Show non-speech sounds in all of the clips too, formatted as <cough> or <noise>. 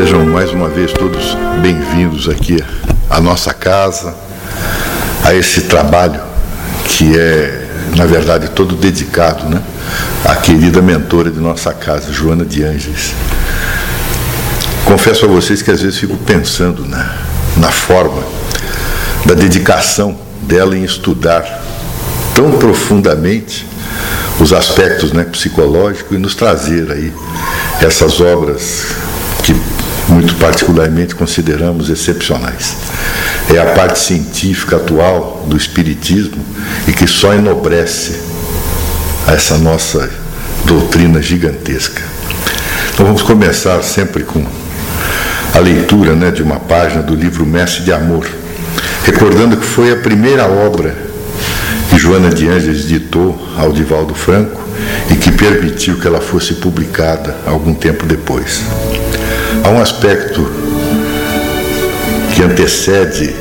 Sejam mais uma vez todos bem-vindos aqui à nossa casa, a esse trabalho que é, na verdade, todo dedicado né, à querida mentora de nossa casa, Joana de Ângeles. Confesso a vocês que às vezes fico pensando na, na forma da dedicação dela em estudar tão profundamente os aspectos né, psicológicos e nos trazer aí essas obras muito particularmente consideramos excepcionais. É a parte científica atual do Espiritismo e que só enobrece essa nossa doutrina gigantesca. Então vamos começar sempre com a leitura né, de uma página do livro Mestre de Amor, recordando que foi a primeira obra que Joana de Ângeles ditou ao Divaldo Franco e que permitiu que ela fosse publicada algum tempo depois. Há um aspecto que antecede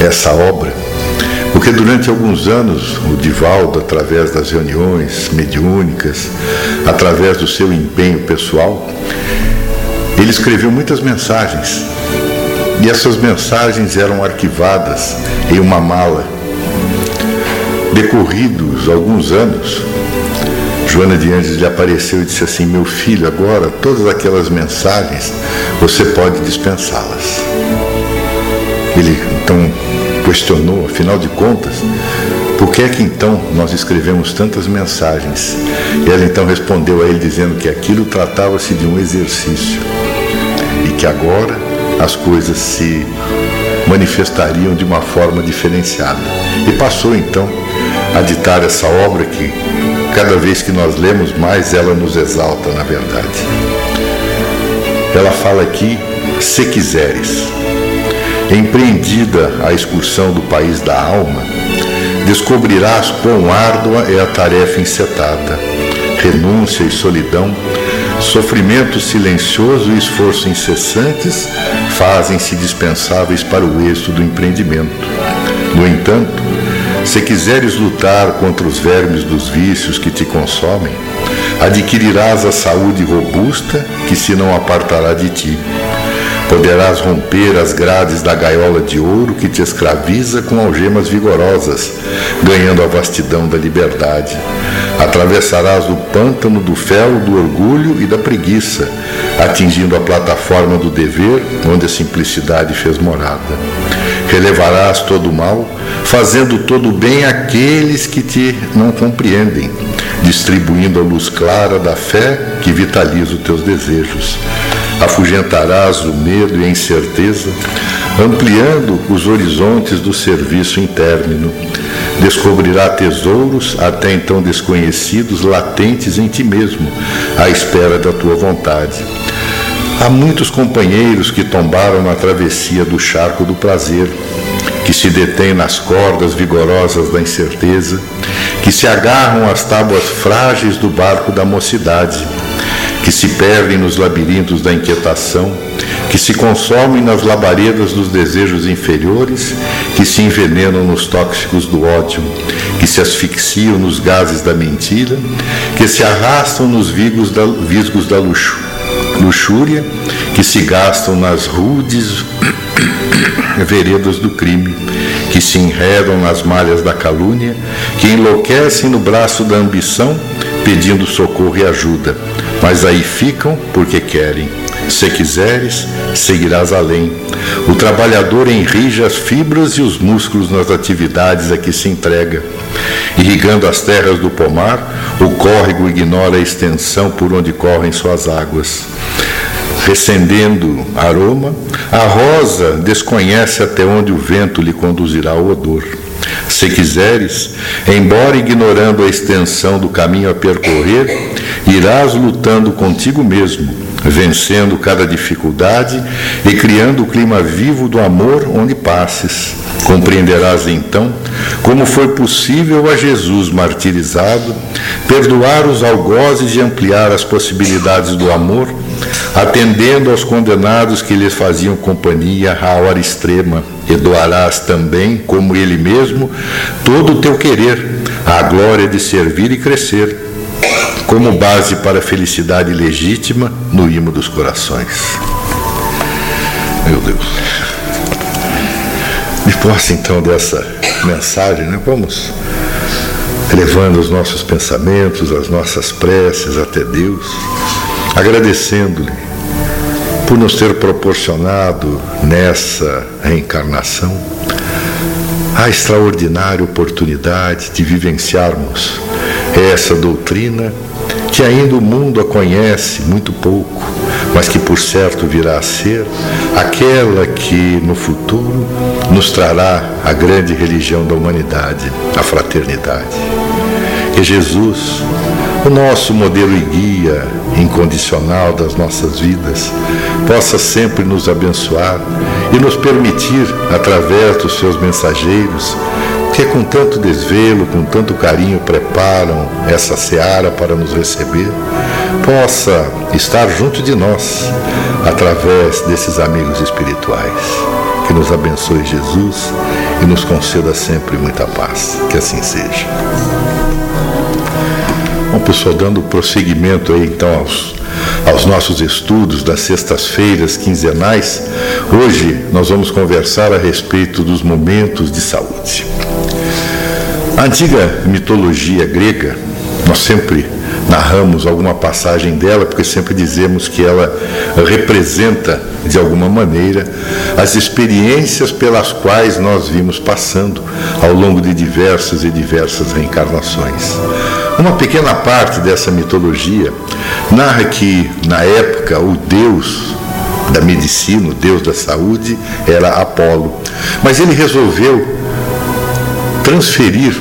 essa obra, porque durante alguns anos o Divaldo, através das reuniões mediúnicas, através do seu empenho pessoal, ele escreveu muitas mensagens. E essas mensagens eram arquivadas em uma mala. Decorridos alguns anos, Joana de Anjos lhe apareceu e disse assim: Meu filho, agora todas aquelas mensagens você pode dispensá-las. Ele então questionou, afinal de contas, por que é que então nós escrevemos tantas mensagens? E ela então respondeu a ele dizendo que aquilo tratava-se de um exercício e que agora as coisas se manifestariam de uma forma diferenciada. E passou então a ditar essa obra que cada vez que nós lemos mais, ela nos exalta, na verdade. Ela fala aqui, se quiseres. Empreendida a excursão do país da alma, descobrirás quão árdua é a tarefa encetada. Renúncia e solidão, sofrimento silencioso e esforço incessantes fazem-se dispensáveis para o êxito do empreendimento. No entanto, se quiseres lutar contra os vermes dos vícios que te consomem, adquirirás a saúde robusta que se não apartará de ti. Poderás romper as grades da gaiola de ouro que te escraviza com algemas vigorosas, ganhando a vastidão da liberdade. Atravessarás o pântano do fel, do orgulho e da preguiça, atingindo a plataforma do dever, onde a simplicidade fez morada. Relevarás todo o mal, fazendo todo o bem àqueles que te não compreendem, distribuindo a luz clara da fé que vitaliza os teus desejos. Afugentarás o medo e a incerteza, ampliando os horizontes do serviço interno. Descobrirá tesouros até então desconhecidos, latentes em ti mesmo, à espera da tua vontade. Há muitos companheiros que tombaram na travessia do charco do prazer, que se detêm nas cordas vigorosas da incerteza, que se agarram às tábuas frágeis do barco da mocidade, que se perdem nos labirintos da inquietação, que se consomem nas labaredas dos desejos inferiores, que se envenenam nos tóxicos do ódio, que se asfixiam nos gases da mentira, que se arrastam nos vigos da, visgos da luxúria luxúria que se gastam nas rudes <coughs> veredas do crime, que se enredam nas malhas da calúnia, que enlouquecem no braço da ambição, pedindo socorro e ajuda, mas aí ficam porque querem. Se quiseres, seguirás além. O trabalhador enrige as fibras e os músculos nas atividades a que se entrega. Irrigando as terras do pomar, o córrego ignora a extensão por onde correm suas águas. Recendendo aroma, a rosa desconhece até onde o vento lhe conduzirá o odor. Se quiseres, embora ignorando a extensão do caminho a percorrer, irás lutando contigo mesmo, vencendo cada dificuldade e criando o clima vivo do amor onde passes. Compreenderás então como foi possível a Jesus martirizado perdoar os algozes e ampliar as possibilidades do amor, atendendo aos condenados que lhes faziam companhia à hora extrema, e doarás também, como ele mesmo, todo o teu querer, à glória de servir e crescer, como base para a felicidade legítima no imo dos corações. Meu Deus. De posse então dessa mensagem, né? vamos levando os nossos pensamentos, as nossas preces até Deus, agradecendo-lhe por nos ter proporcionado nessa reencarnação a extraordinária oportunidade de vivenciarmos essa doutrina que ainda o mundo a conhece muito pouco, mas que por certo virá a ser aquela que no futuro nos trará a grande religião da humanidade, a fraternidade. Que Jesus, o nosso modelo e guia incondicional das nossas vidas, possa sempre nos abençoar e nos permitir, através dos seus mensageiros, que com tanto desvelo, com tanto carinho preparam essa seara para nos receber, possa estar junto de nós através desses amigos espirituais. Que nos abençoe Jesus e nos conceda sempre muita paz. Que assim seja. Bom, pessoal, dando prosseguimento aí então aos, aos nossos estudos das sextas-feiras quinzenais, hoje nós vamos conversar a respeito dos momentos de saúde. A antiga mitologia grega, nós sempre narramos alguma passagem dela, porque sempre dizemos que ela representa, de alguma maneira, as experiências pelas quais nós vimos passando ao longo de diversas e diversas reencarnações. Uma pequena parte dessa mitologia narra que, na época, o deus da medicina, o deus da saúde, era Apolo. Mas ele resolveu transferir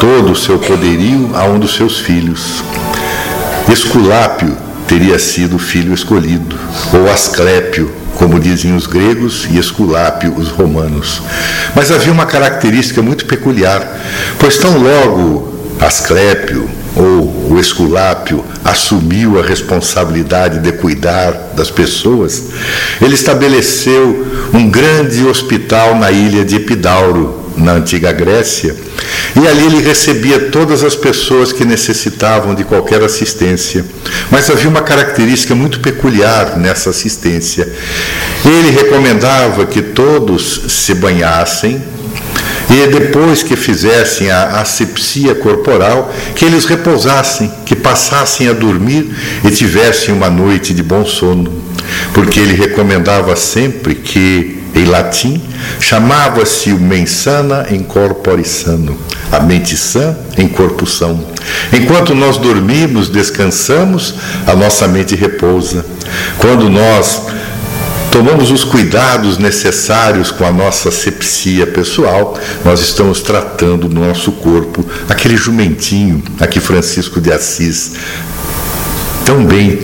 todo o seu poderio a um dos seus filhos. Esculápio teria sido o filho escolhido, ou Asclépio, como dizem os gregos, e Esculápio os romanos. Mas havia uma característica muito peculiar, pois tão logo Asclépio ou o Esculápio assumiu a responsabilidade de cuidar das pessoas, ele estabeleceu um grande hospital na ilha de Epidauro, na antiga Grécia, e ali ele recebia todas as pessoas que necessitavam de qualquer assistência. Mas havia uma característica muito peculiar nessa assistência. Ele recomendava que todos se banhassem e depois que fizessem a asepsia corporal, que eles repousassem, que passassem a dormir e tivessem uma noite de bom sono, porque ele recomendava sempre que em latim, chamava-se o mensana in corpore sano, a mente sã em corpo são. Enquanto nós dormimos, descansamos, a nossa mente repousa. Quando nós tomamos os cuidados necessários com a nossa sepsia pessoal, nós estamos tratando do nosso corpo, aquele jumentinho a que Francisco de Assis tão bem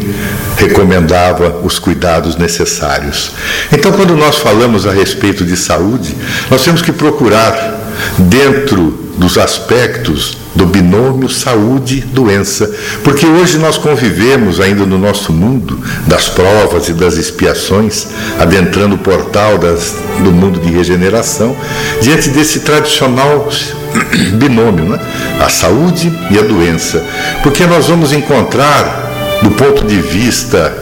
recomendava os cuidados necessários. Então, quando nós falamos a respeito de saúde, nós temos que procurar, dentro dos aspectos do binômio saúde-doença, porque hoje nós convivemos ainda no nosso mundo das provas e das expiações, adentrando o portal das, do mundo de regeneração, diante desse tradicional <clears throat> binômio, né? a saúde e a doença, porque nós vamos encontrar do ponto de vista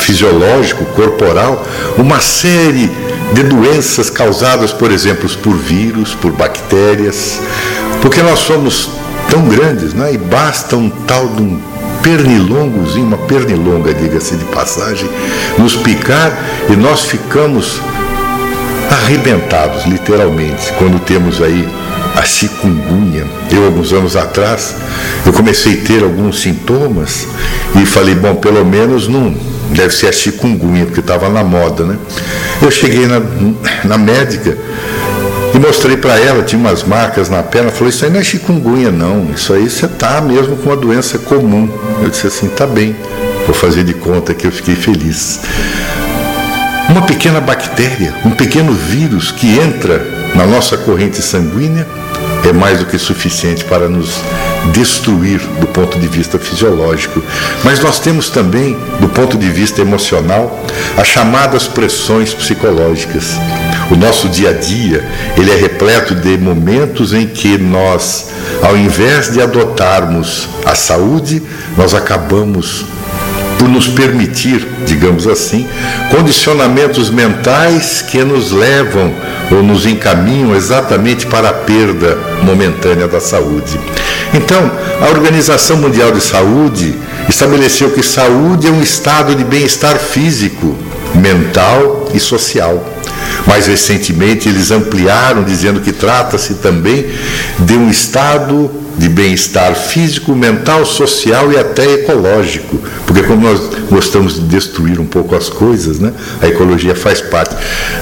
fisiológico, corporal, uma série de doenças causadas, por exemplo, por vírus, por bactérias, porque nós somos tão grandes, né? e basta um tal de um pernilongozinho, uma pernilonga, diga-se de passagem, nos picar e nós ficamos arrebentados, literalmente, quando temos aí a chikungunya. Eu, alguns anos atrás, eu comecei a ter alguns sintomas e falei, bom, pelo menos não deve ser a chikungunya, porque estava na moda, né? Eu cheguei na, na médica e mostrei para ela, tinha umas marcas na perna, falou, isso aí não é chikungunya não, isso aí você está mesmo com uma doença comum. Eu disse assim, tá bem, vou fazer de conta que eu fiquei feliz. Uma pequena bactéria, um pequeno vírus que entra na nossa corrente sanguínea é mais do que suficiente para nos destruir do ponto de vista fisiológico. Mas nós temos também, do ponto de vista emocional, as chamadas pressões psicológicas. O nosso dia a dia, ele é repleto de momentos em que nós, ao invés de adotarmos a saúde, nós acabamos por nos permitir, digamos assim, condicionamentos mentais que nos levam ou nos encaminham exatamente para a perda momentânea da saúde. Então, a Organização Mundial de Saúde estabeleceu que saúde é um estado de bem-estar físico, mental e social. Mais recentemente, eles ampliaram, dizendo que trata-se também de um estado de bem-estar físico, mental, social e até ecológico. Porque, como nós gostamos de destruir um pouco as coisas, né, a ecologia faz parte.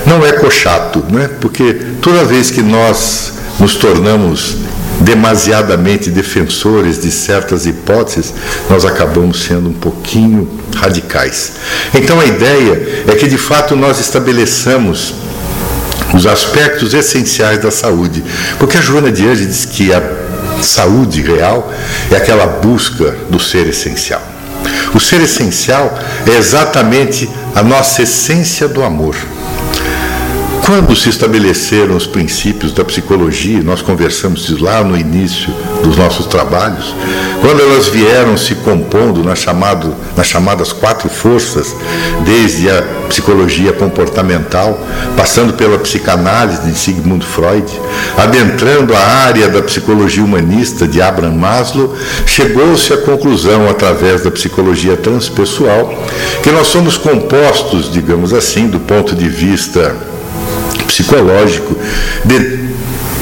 Não é cochato, né, porque toda vez que nós nos tornamos demasiadamente defensores de certas hipóteses, nós acabamos sendo um pouquinho radicais. Então a ideia é que de fato nós estabeleçamos os aspectos essenciais da saúde. Porque a Joana de Anjos diz que a saúde real é aquela busca do ser essencial. O ser essencial é exatamente a nossa essência do amor. Quando se estabeleceram os princípios da psicologia, nós conversamos isso lá no início dos nossos trabalhos, quando elas vieram se compondo chamado, nas chamadas quatro forças, desde a psicologia comportamental, passando pela psicanálise de Sigmund Freud, adentrando a área da psicologia humanista de Abraham Maslow, chegou-se à conclusão, através da psicologia transpessoal, que nós somos compostos, digamos assim, do ponto de vista psicológico, de,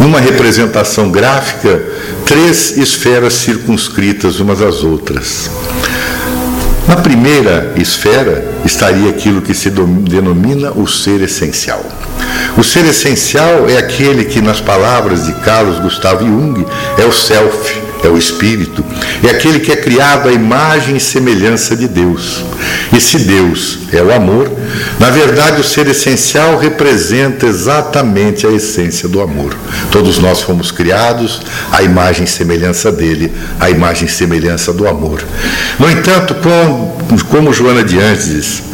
numa representação gráfica, três esferas circunscritas umas às outras. Na primeira esfera estaria aquilo que se denomina o ser essencial. O ser essencial é aquele que, nas palavras de Carlos Gustavo Jung, é o self, é o Espírito, é aquele que é criado à imagem e semelhança de Deus. E se Deus é o amor, na verdade o ser essencial representa exatamente a essência do amor. Todos nós fomos criados à imagem e semelhança dele, à imagem e semelhança do amor. No entanto, como, como Joana de Antes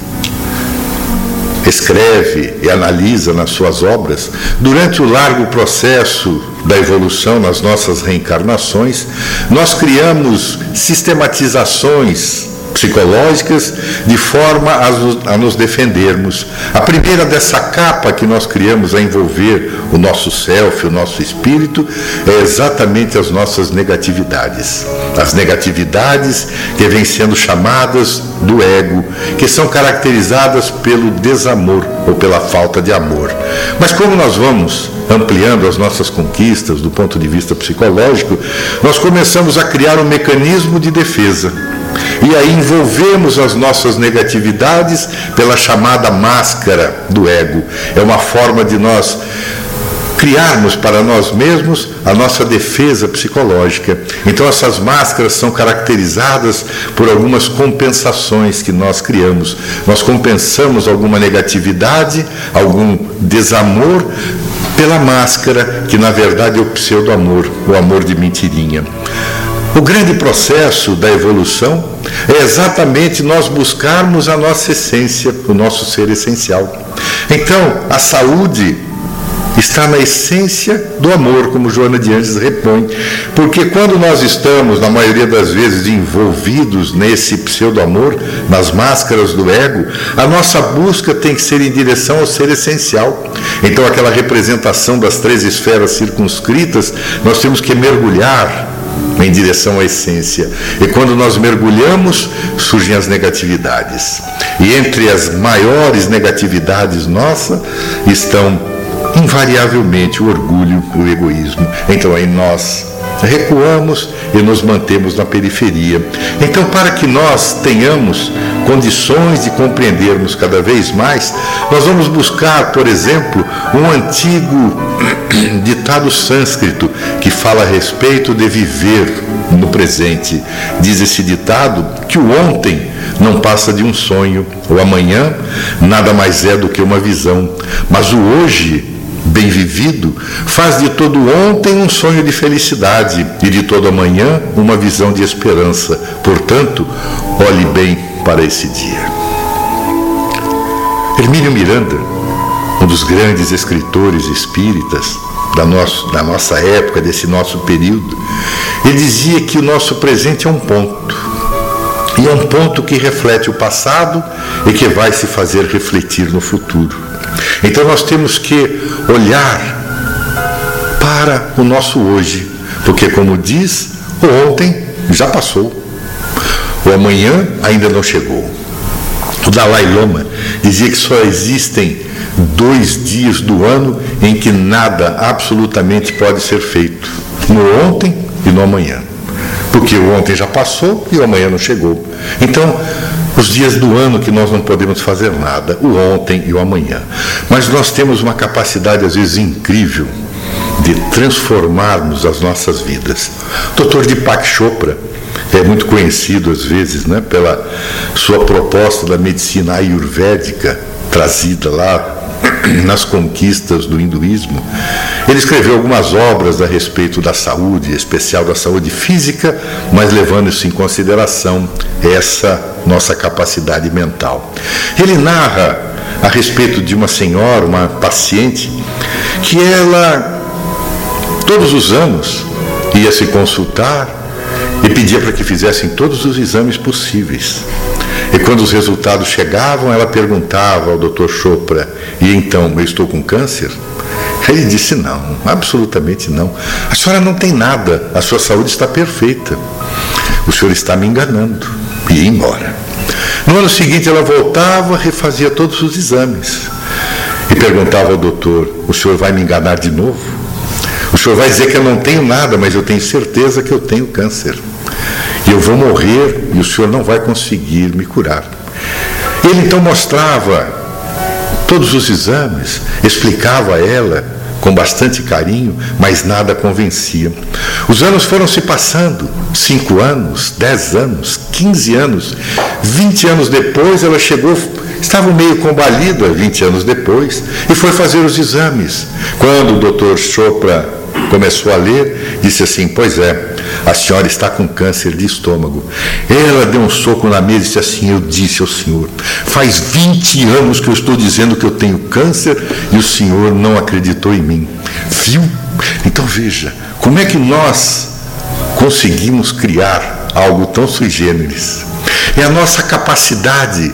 escreve e analisa nas suas obras, durante o largo processo da evolução nas nossas reencarnações, nós criamos sistematizações psicológicas de forma a, a, nos defendermos. A primeira dessa capa que nós criamos a envolver o nosso self, o nosso espírito, é exatamente as nossas negatividades. As negatividades que vêm sendo chamadas do ego, que são caracterizadas pelo desamor ou pela falta de amor. Mas como nós vamos ampliando as nossas conquistas do ponto de vista psicológico, nós começamos a criar um mecanismo de defesa e aí envolvemos as nossas negatividades pela chamada máscara do ego. É uma forma de nós criarmos para nós mesmos a nossa defesa psicológica. Então, essas máscaras são caracterizadas por algumas compensações que nós criamos. Nós compensamos alguma negatividade, algum desamor, pela máscara, que na verdade é o pseudo-amor, o amor de mentirinha. O grande processo da evolução é exatamente nós buscarmos a nossa essência, o nosso ser essencial. Então, a saúde está na essência do amor, como Joana de Anjos repõe. Porque quando nós estamos, na maioria das vezes, envolvidos nesse pseudo-amor, nas máscaras do ego, a nossa busca tem que ser em direção ao ser essencial. Então, aquela representação das três esferas circunscritas, nós temos que mergulhar em direção à essência. E quando nós mergulhamos, surgem as negatividades. E entre as maiores negatividades nossas estão invariavelmente o orgulho e o egoísmo. Então aí nós recuamos e nos mantemos na periferia. Então, para que nós tenhamos condições de compreendermos cada vez mais, nós vamos buscar, por exemplo, um antigo ditado sânscrito que fala a respeito de viver no presente. Diz esse ditado que o ontem não passa de um sonho, o amanhã nada mais é do que uma visão, mas o hoje bem vivido, faz de todo ontem um sonho de felicidade e de todo amanhã uma visão de esperança. Portanto, olhe bem para esse dia. Hermínio Miranda, um dos grandes escritores espíritas da, nosso, da nossa época, desse nosso período, ele dizia que o nosso presente é um ponto. E é um ponto que reflete o passado e que vai se fazer refletir no futuro. Então nós temos que olhar para o nosso hoje, porque, como diz, o ontem já passou, o amanhã ainda não chegou. O Dalai Lama dizia que só existem dois dias do ano em que nada absolutamente pode ser feito: no ontem e no amanhã. Porque o ontem já passou e o amanhã não chegou. Então, os dias do ano que nós não podemos fazer nada, o ontem e o amanhã. Mas nós temos uma capacidade, às vezes, incrível de transformarmos as nossas vidas. Dr. Deepak Chopra é muito conhecido, às vezes, né, pela sua proposta da medicina ayurvédica, trazida lá <clears throat> nas conquistas do hinduísmo, ele escreveu algumas obras a respeito da saúde, especial da saúde física, mas levando isso em consideração essa nossa capacidade mental. Ele narra a respeito de uma senhora, uma paciente, que ela todos os anos ia se consultar e pedia para que fizessem todos os exames possíveis. E quando os resultados chegavam, ela perguntava ao Dr. Chopra: E então, eu estou com câncer? Ele disse: Não, absolutamente não. A senhora não tem nada, a sua saúde está perfeita. O senhor está me enganando. E ia embora. No ano seguinte, ela voltava, refazia todos os exames. E perguntava ao doutor: O senhor vai me enganar de novo? O senhor vai dizer que eu não tenho nada, mas eu tenho certeza que eu tenho câncer. E eu vou morrer e o senhor não vai conseguir me curar. Ele então mostrava todos os exames, explicava a ela com bastante carinho, mas nada convencia. Os anos foram se passando, cinco anos, dez anos, quinze anos, vinte anos depois ela chegou, estava meio combalida, vinte anos depois, e foi fazer os exames. Quando o doutor Chopra começou a ler, disse assim: Pois é, a senhora está com câncer de estômago. Ela deu um soco na mesa e disse assim: Eu disse ao senhor, faz 20 anos que eu estou dizendo que eu tenho câncer e o senhor não acreditou em mim. Viu? Então veja, como é que nós conseguimos criar algo tão sui generis? É a nossa capacidade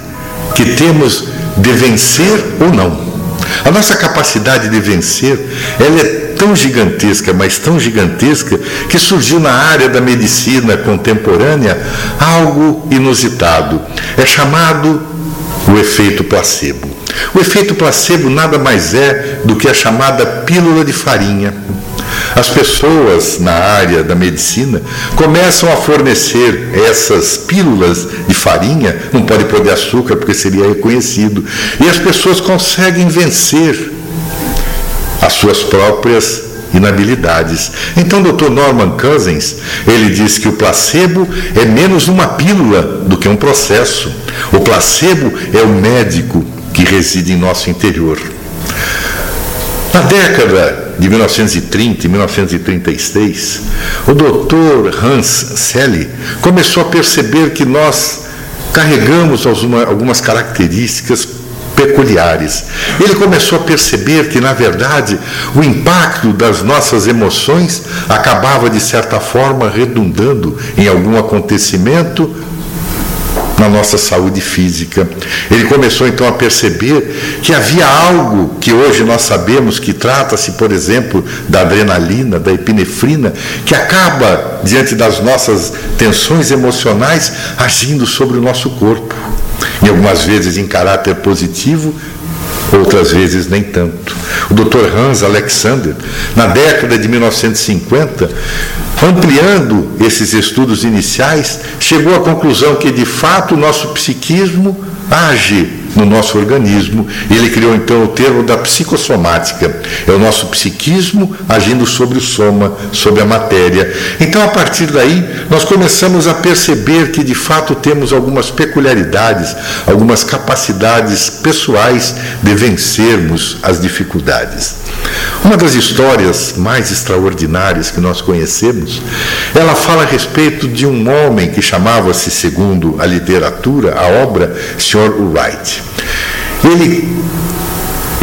que temos de vencer ou não. A nossa capacidade de vencer, ela é tão gigantesca, mas tão gigantesca, que surgiu na área da medicina contemporânea algo inusitado. É chamado o efeito placebo. O efeito placebo nada mais é do que a chamada pílula de farinha. As pessoas na área da medicina começam a fornecer essas pílulas de farinha, não pode pôr de açúcar porque seria reconhecido, e as pessoas conseguem vencer as suas próprias inabilidades. Então, o Dr. Norman Cousins, ele diz que o placebo é menos uma pílula do que um processo. O placebo é o médico que reside em nosso interior. Na década de 1930 e 1936, o Dr. Hans Selle começou a perceber que nós carregamos algumas características peculiares. Ele começou a perceber que, na verdade, o impacto das nossas emoções acabava, de certa forma, redundando em algum acontecimento na nossa saúde física. Ele começou então a perceber que havia algo que hoje nós sabemos que trata-se, por exemplo, da adrenalina, da epinefrina, que acaba, diante das nossas tensões emocionais, agindo sobre o nosso corpo e algumas vezes em caráter positivo, outras vezes nem tanto. O Dr. Hans Alexander, na década de 1950, ampliando esses estudos iniciais, chegou à conclusão que de fato o nosso psiquismo age no nosso organismo. Ele criou então o termo da psicossomática. É o nosso psiquismo agindo sobre o soma, sobre a matéria. Então, a partir daí, nós começamos a perceber que de fato temos algumas peculiaridades, algumas capacidades pessoais de vencermos as dificuldades. Uma das histórias mais extraordinárias que nós conhecemos, ela fala a respeito de um homem que chamava-se, segundo a literatura, a obra, Sr. Wright. Ele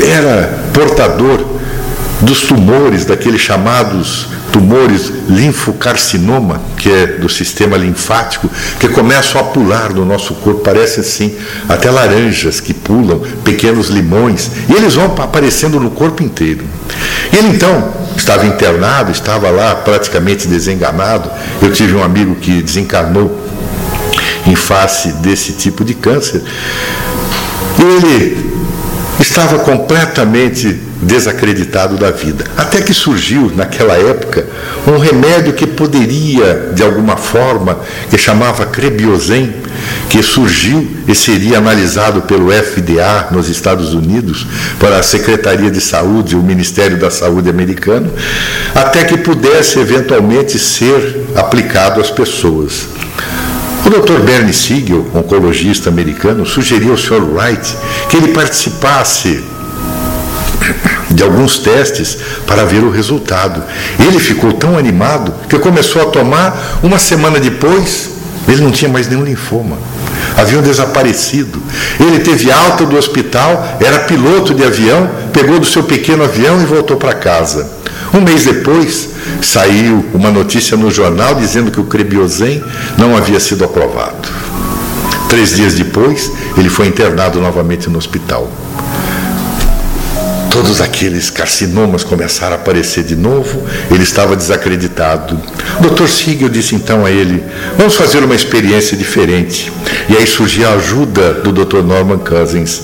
era portador dos tumores, daqueles chamados tumores linfocarcinoma, que é do sistema linfático, que começam a pular no nosso corpo, parecem assim, até laranjas que pulam, pequenos limões, e eles vão aparecendo no corpo inteiro. Ele então estava internado, estava lá praticamente desenganado. Eu tive um amigo que desencarnou em face desse tipo de câncer. Ele estava completamente desacreditado da vida. Até que surgiu, naquela época, um remédio que poderia, de alguma forma, que chamava Crebiozen, que surgiu e seria analisado pelo FDA nos Estados Unidos, para a Secretaria de Saúde, o Ministério da Saúde americano, até que pudesse eventualmente ser aplicado às pessoas. O Dr. Bernie Siegel, oncologista americano, sugeriu ao Sr. Wright que ele participasse de alguns testes para ver o resultado. Ele ficou tão animado que começou a tomar, uma semana depois, ele não tinha mais nenhum linfoma. Haviam desaparecido. Ele teve alta do hospital, era piloto de avião, pegou do seu pequeno avião e voltou para casa. Um mês depois, saiu uma notícia no jornal dizendo que o Crebiozen não havia sido aprovado. Três dias depois, ele foi internado novamente no hospital todos aqueles carcinomas começaram a aparecer de novo, ele estava desacreditado. O Dr. Siegel disse então a ele: Vamos fazer uma experiência diferente. E aí surgiu a ajuda do Dr. Norman Cousins.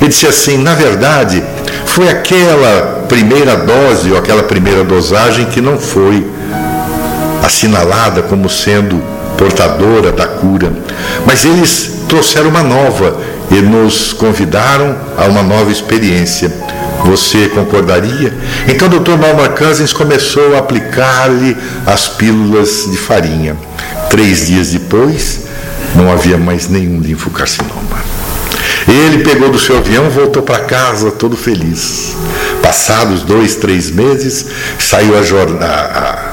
Ele disse assim: Na verdade, foi aquela primeira dose ou aquela primeira dosagem que não foi assinalada como sendo portadora da cura, mas eles trouxeram uma nova e nos convidaram a uma nova experiência. Você concordaria? Então o Dr. Norman Cousins começou a aplicar-lhe as pílulas de farinha. Três dias depois, não havia mais nenhum linfocarcinoma. Ele pegou do seu avião, voltou para casa todo feliz. Passados dois, três meses, saiu a, jornada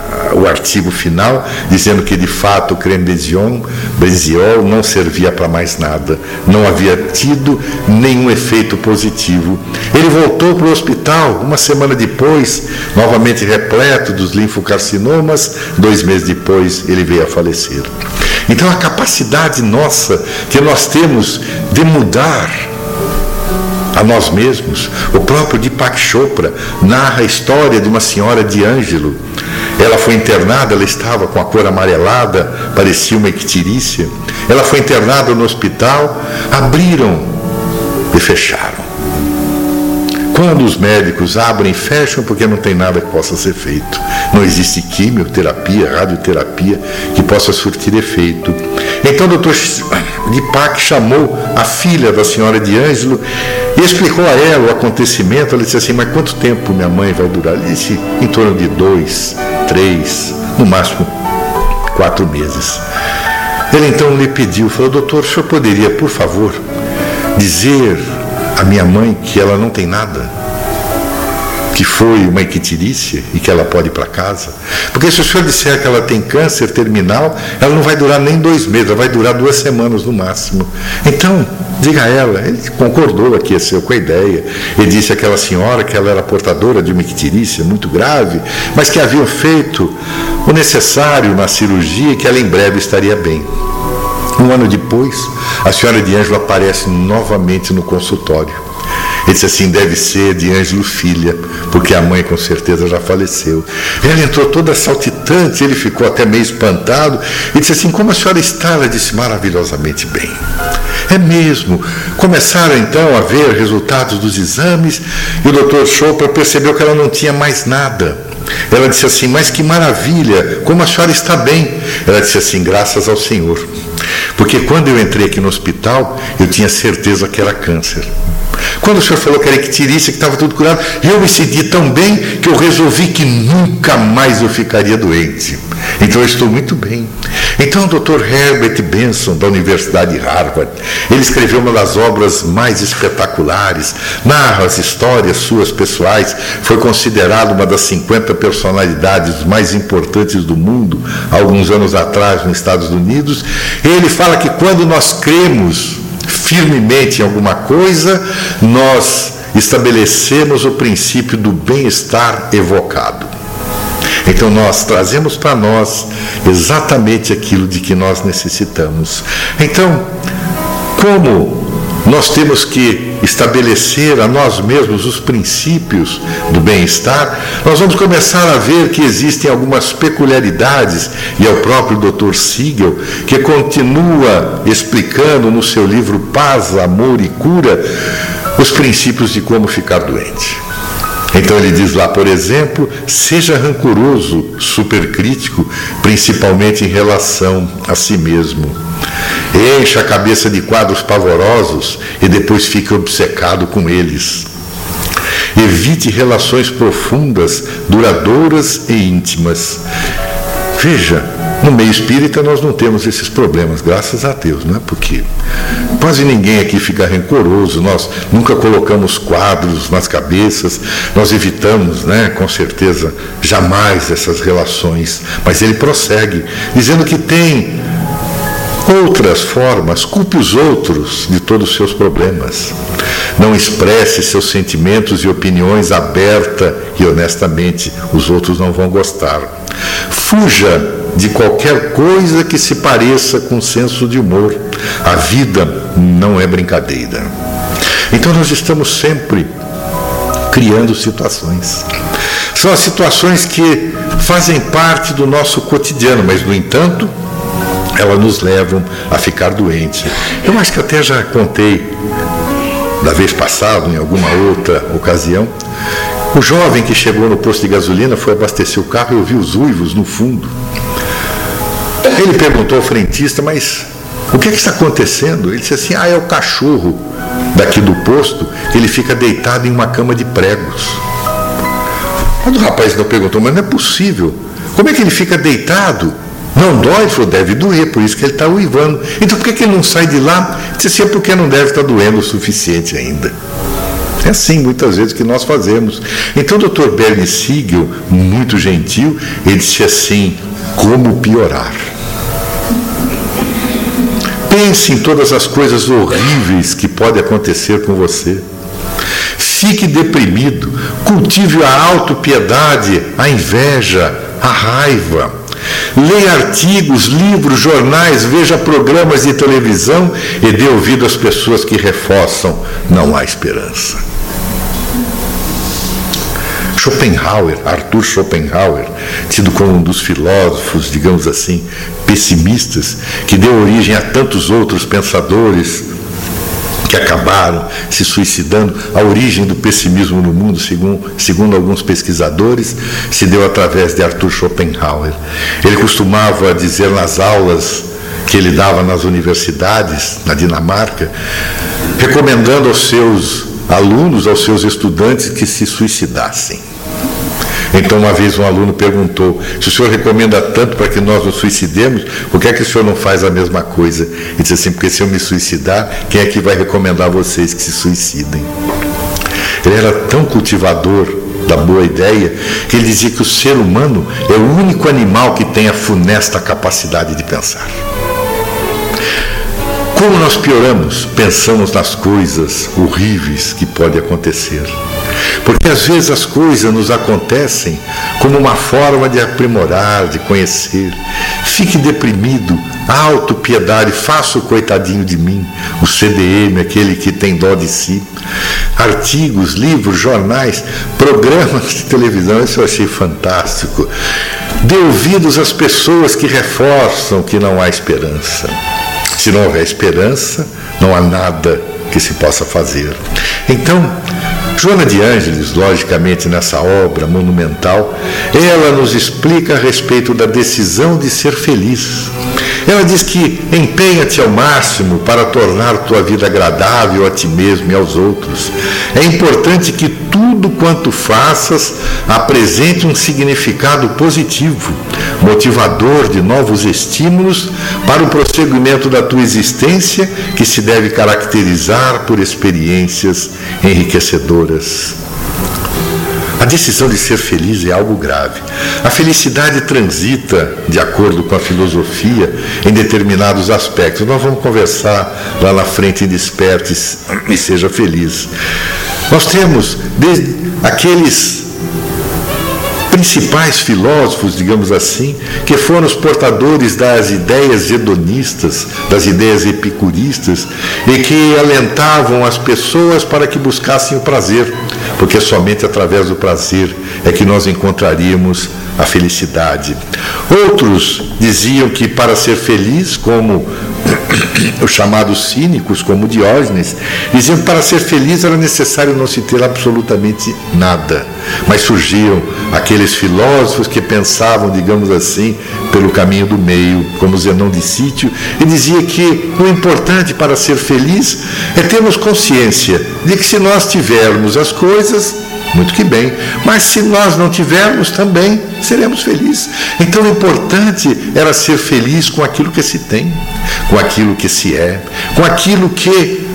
o artigo final, dizendo que de fato o crembezion, benziol, não servia para mais nada, não havia tido nenhum efeito positivo. Ele voltou para o hospital uma semana depois, novamente repleto dos linfocarcinomas, dois meses depois ele veio a falecer. Então a capacidade nossa que nós temos de mudar a nós mesmos. O próprio Deepak Chopra narra a história de uma senhora de Ângelo ela foi internada, ela estava com a cor amarelada, parecia uma ictirícia. Ela foi internada no hospital, abriram e fecharam. Quando os médicos abrem fecham, porque não tem nada que possa ser feito. Não existe quimioterapia, radioterapia que possa surtir efeito. Então doutor Dipak chamou a filha da senhora de Ângelo e explicou a ela o acontecimento. Ela disse assim: Mas quanto tempo minha mãe vai durar? Ele disse: Em torno de dois, três, no máximo quatro meses. Ele então lhe pediu, falou, doutor, o senhor poderia, por favor, dizer à minha mãe que ela não tem nada? Que foi uma equitirícia e que ela pode ir para casa? Porque se o senhor disser que ela tem câncer terminal, ela não vai durar nem dois meses, ela vai durar duas semanas no máximo. Então, Diga a ela, ele concordou, aqueceu com a ideia. Ele disse àquela senhora que ela era portadora de uma ictirícia muito grave, mas que haviam feito o necessário na cirurgia e que ela em breve estaria bem. Um ano depois, a senhora de Ângelo aparece novamente no consultório. Ele disse assim: deve ser de Ângelo filha, porque a mãe com certeza já faleceu. Ela entrou toda saltitante, ele ficou até meio espantado e disse assim: Como a senhora está? Ela disse: Maravilhosamente bem. É mesmo. Começaram então a ver resultados dos exames e o doutor Chopra percebeu que ela não tinha mais nada. Ela disse assim: Mas que maravilha, como a senhora está bem. Ela disse assim: Graças ao Senhor. Porque quando eu entrei aqui no hospital, eu tinha certeza que era câncer. Quando o senhor falou que era ictirícia, que estava tudo curado, eu me senti tão bem que eu resolvi que nunca mais eu ficaria doente. Então eu estou muito bem. Então o Dr. Herbert Benson, da Universidade de Harvard, ele escreveu uma das obras mais espetaculares, narra as histórias suas pessoais, foi considerado uma das 50 personalidades mais importantes do mundo, alguns anos atrás, nos Estados Unidos. Ele fala que quando nós cremos firmemente em alguma coisa, nós estabelecemos o princípio do bem-estar evocado. Então nós trazemos para nós exatamente aquilo de que nós necessitamos. Então, como nós temos que estabelecer a nós mesmos os princípios do bem-estar, nós vamos começar a ver que existem algumas peculiaridades, e é o próprio Dr. Siegel que continua explicando no seu livro Paz, Amor e Cura os princípios de como ficar doente. Então ele diz lá, por exemplo, seja rancoroso, supercrítico, principalmente em relação a si mesmo. Encha a cabeça de quadros pavorosos e depois fique obcecado com eles. Evite relações profundas, duradouras e íntimas. Veja, no meio espírita nós não temos esses problemas, graças a Deus, não é? Porque quase ninguém aqui fica rancoroso, nós nunca colocamos quadros nas cabeças, nós evitamos, né, com certeza, jamais essas relações. Mas ele prossegue, dizendo que tem outras formas, culpe os outros de todos os seus problemas. Não expresse seus sentimentos e opiniões aberta e honestamente, os outros não vão gostar. Fuja de qualquer coisa que se pareça com senso de humor. A vida não é brincadeira. Então nós estamos sempre criando situações. São as situações que fazem parte do nosso cotidiano, mas no entanto, elas nos levam a ficar doentes. Eu acho que até já contei da vez passada, em alguma outra ocasião, o jovem que chegou no posto de gasolina foi abastecer o carro e ouviu os uivos no fundo. Ele perguntou ao frentista, mas o que, é que está acontecendo? Ele disse assim: ah, é o cachorro daqui do posto, ele fica deitado em uma cama de pregos. Quando o rapaz não perguntou, mas não é possível. Como é que ele fica deitado? Não dói? Falou, deve doer, por isso que ele está uivando. Então por que, que ele não sai de lá? Ele disse assim, é porque não deve estar doendo o suficiente ainda. É assim muitas vezes que nós fazemos. Então o Dr. Bernie Siegel, muito gentil, ele disse assim: como piorar? Pense em todas as coisas horríveis que podem acontecer com você. Fique deprimido, cultive a autopiedade, a inveja, a raiva. Leia artigos, livros, jornais, veja programas de televisão e dê ouvido às pessoas que reforçam: não há esperança. Schopenhauer, Arthur Schopenhauer, tido como um dos filósofos, digamos assim, pessimistas, que deu origem a tantos outros pensadores que acabaram se suicidando. A origem do pessimismo no mundo, segundo, segundo alguns pesquisadores, se deu através de Arthur Schopenhauer. Ele costumava dizer nas aulas que ele dava nas universidades, na Dinamarca, recomendando aos seus alunos, aos seus estudantes, que se suicidassem. Então, uma vez um aluno perguntou: se o senhor recomenda tanto para que nós nos suicidemos, por que é que o senhor não faz a mesma coisa? Ele disse assim: porque se eu me suicidar, quem é que vai recomendar a vocês que se suicidem? Ele era tão cultivador da boa ideia que ele dizia que o ser humano é o único animal que tem a funesta capacidade de pensar. Como nós pioramos, pensamos nas coisas horríveis que podem acontecer. Porque às vezes as coisas nos acontecem como uma forma de aprimorar, de conhecer. Fique deprimido, auto-piedade, faça o coitadinho de mim, o CDM, aquele que tem dó de si. Artigos, livros, jornais, programas de televisão, isso eu achei fantástico. Dê ouvidos às pessoas que reforçam que não há esperança. Se não houver esperança, não há nada que se possa fazer. Então, Joana de Ângeles, logicamente, nessa obra monumental, ela nos explica a respeito da decisão de ser feliz. Ela diz que empenha-te ao máximo para tornar tua vida agradável a ti mesmo e aos outros. É importante que tudo quanto faças apresente um significado positivo, motivador de novos estímulos para o prosseguimento da tua existência, que se deve caracterizar por experiências enriquecedoras. A decisão de ser feliz é algo grave. A felicidade transita, de acordo com a filosofia, em determinados aspectos. Nós vamos conversar lá na frente em Desperte e Seja Feliz. Nós temos desde aqueles principais filósofos, digamos assim, que foram os portadores das ideias hedonistas, das ideias epicuristas, e que alentavam as pessoas para que buscassem o prazer, porque somente através do prazer é que nós encontraríamos a felicidade. Outros diziam que para ser feliz, como os chamados cínicos, como Diógenes, diziam que para ser feliz era necessário não se ter absolutamente nada. Mas surgiram aqueles filósofos que pensavam, digamos assim, pelo caminho do meio, como Zenão de Sítio, e dizia que o importante para ser feliz é termos consciência de que se nós tivermos as coisas, muito que bem. Mas se nós não tivermos também, seremos felizes. Então o importante era ser feliz com aquilo que se tem, com aquilo que se é, com aquilo que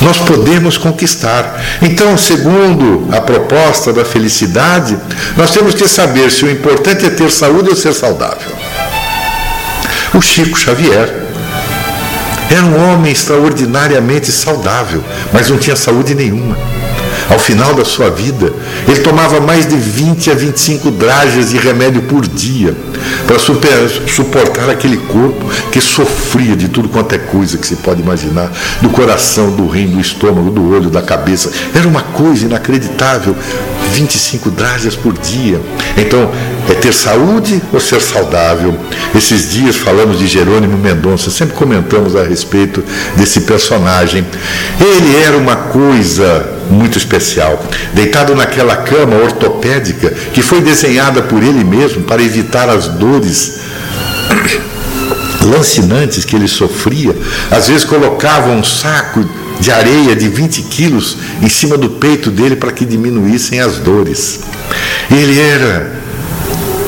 nós podemos conquistar. Então, segundo a proposta da felicidade, nós temos que saber se o importante é ter saúde ou ser saudável. O Chico Xavier era um homem extraordinariamente saudável, mas não tinha saúde nenhuma. Ao final da sua vida, ele tomava mais de 20 a 25 dragas de remédio por dia para suportar aquele corpo que sofria de tudo quanto é coisa que se pode imaginar, do coração, do rim, do estômago, do olho, da cabeça. Era uma coisa inacreditável. 25 dragas por dia. Então, é ter saúde ou ser saudável? Esses dias falamos de Jerônimo Mendonça, sempre comentamos a respeito desse personagem. Ele era uma coisa muito especial. Deitado naquela cama ortopédica que foi desenhada por ele mesmo para evitar as dores <coughs> lancinantes que ele sofria, às vezes colocava um saco de areia de 20 quilos em cima do peito dele para que diminuíssem as dores. Ele era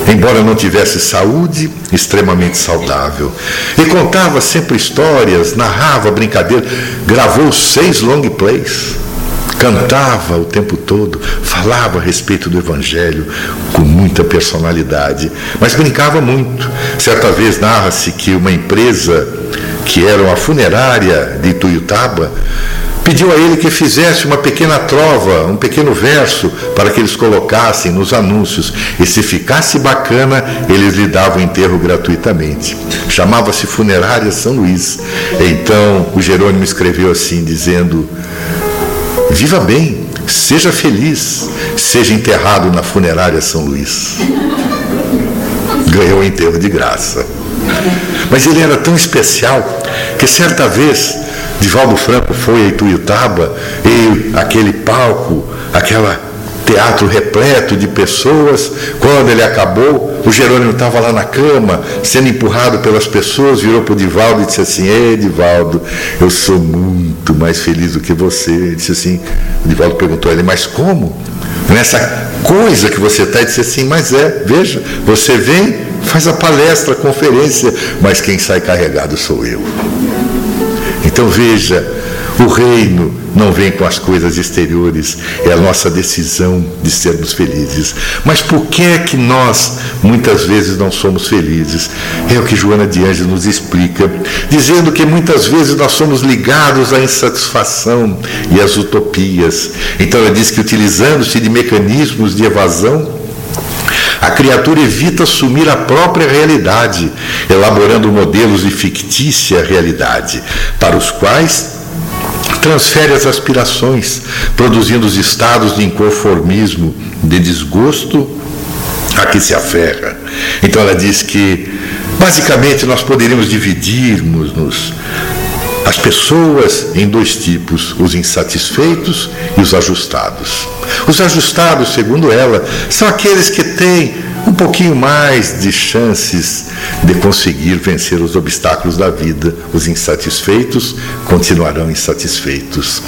embora não tivesse saúde, extremamente saudável. E contava sempre histórias, narrava brincadeira, gravou seis long plays cantava o tempo todo, falava a respeito do Evangelho com muita personalidade, mas brincava muito. Certa vez narra-se que uma empresa que era uma funerária de Ituiutaba pediu a ele que fizesse uma pequena trova, um pequeno verso para que eles colocassem nos anúncios. E se ficasse bacana, eles lhe davam enterro gratuitamente. Chamava-se Funerária São Luís. Então o Jerônimo escreveu assim, dizendo: Viva bem, seja feliz, seja enterrado na funerária São Luís. Ganhou o enterro de graça. Mas ele era tão especial que certa vez Divaldo Franco foi a Ituiutaba e aquele palco, aquela teatro repleto de pessoas. Quando ele acabou, o Jerônimo estava lá na cama, sendo empurrado pelas pessoas, virou para o Divaldo e disse assim: Ei, Divaldo, eu sou muito mais feliz do que você. Ele disse assim: o Divaldo perguntou a ele, mas como? Nessa coisa que você está, ele disse assim: Mas é, veja, você vem, faz a palestra, a conferência, mas quem sai carregado sou eu. Então veja, o reino não vem com as coisas exteriores, é a nossa decisão de sermos felizes. Mas por que é que nós muitas vezes não somos felizes? É o que Joana de Anjos nos explica, dizendo que muitas vezes nós somos ligados à insatisfação e às utopias. Então ela diz que utilizando-se de mecanismos de evasão, a criatura evita assumir a própria realidade, elaborando modelos de fictícia realidade, para os quais transfere as aspirações, produzindo os estados de inconformismo, de desgosto a que se aferra. Então ela diz que, basicamente, nós poderíamos dividirmos-nos as pessoas em dois tipos, os insatisfeitos e os ajustados. Os ajustados, segundo ela, são aqueles que têm um pouquinho mais de chances de conseguir vencer os obstáculos da vida. Os insatisfeitos continuarão insatisfeitos.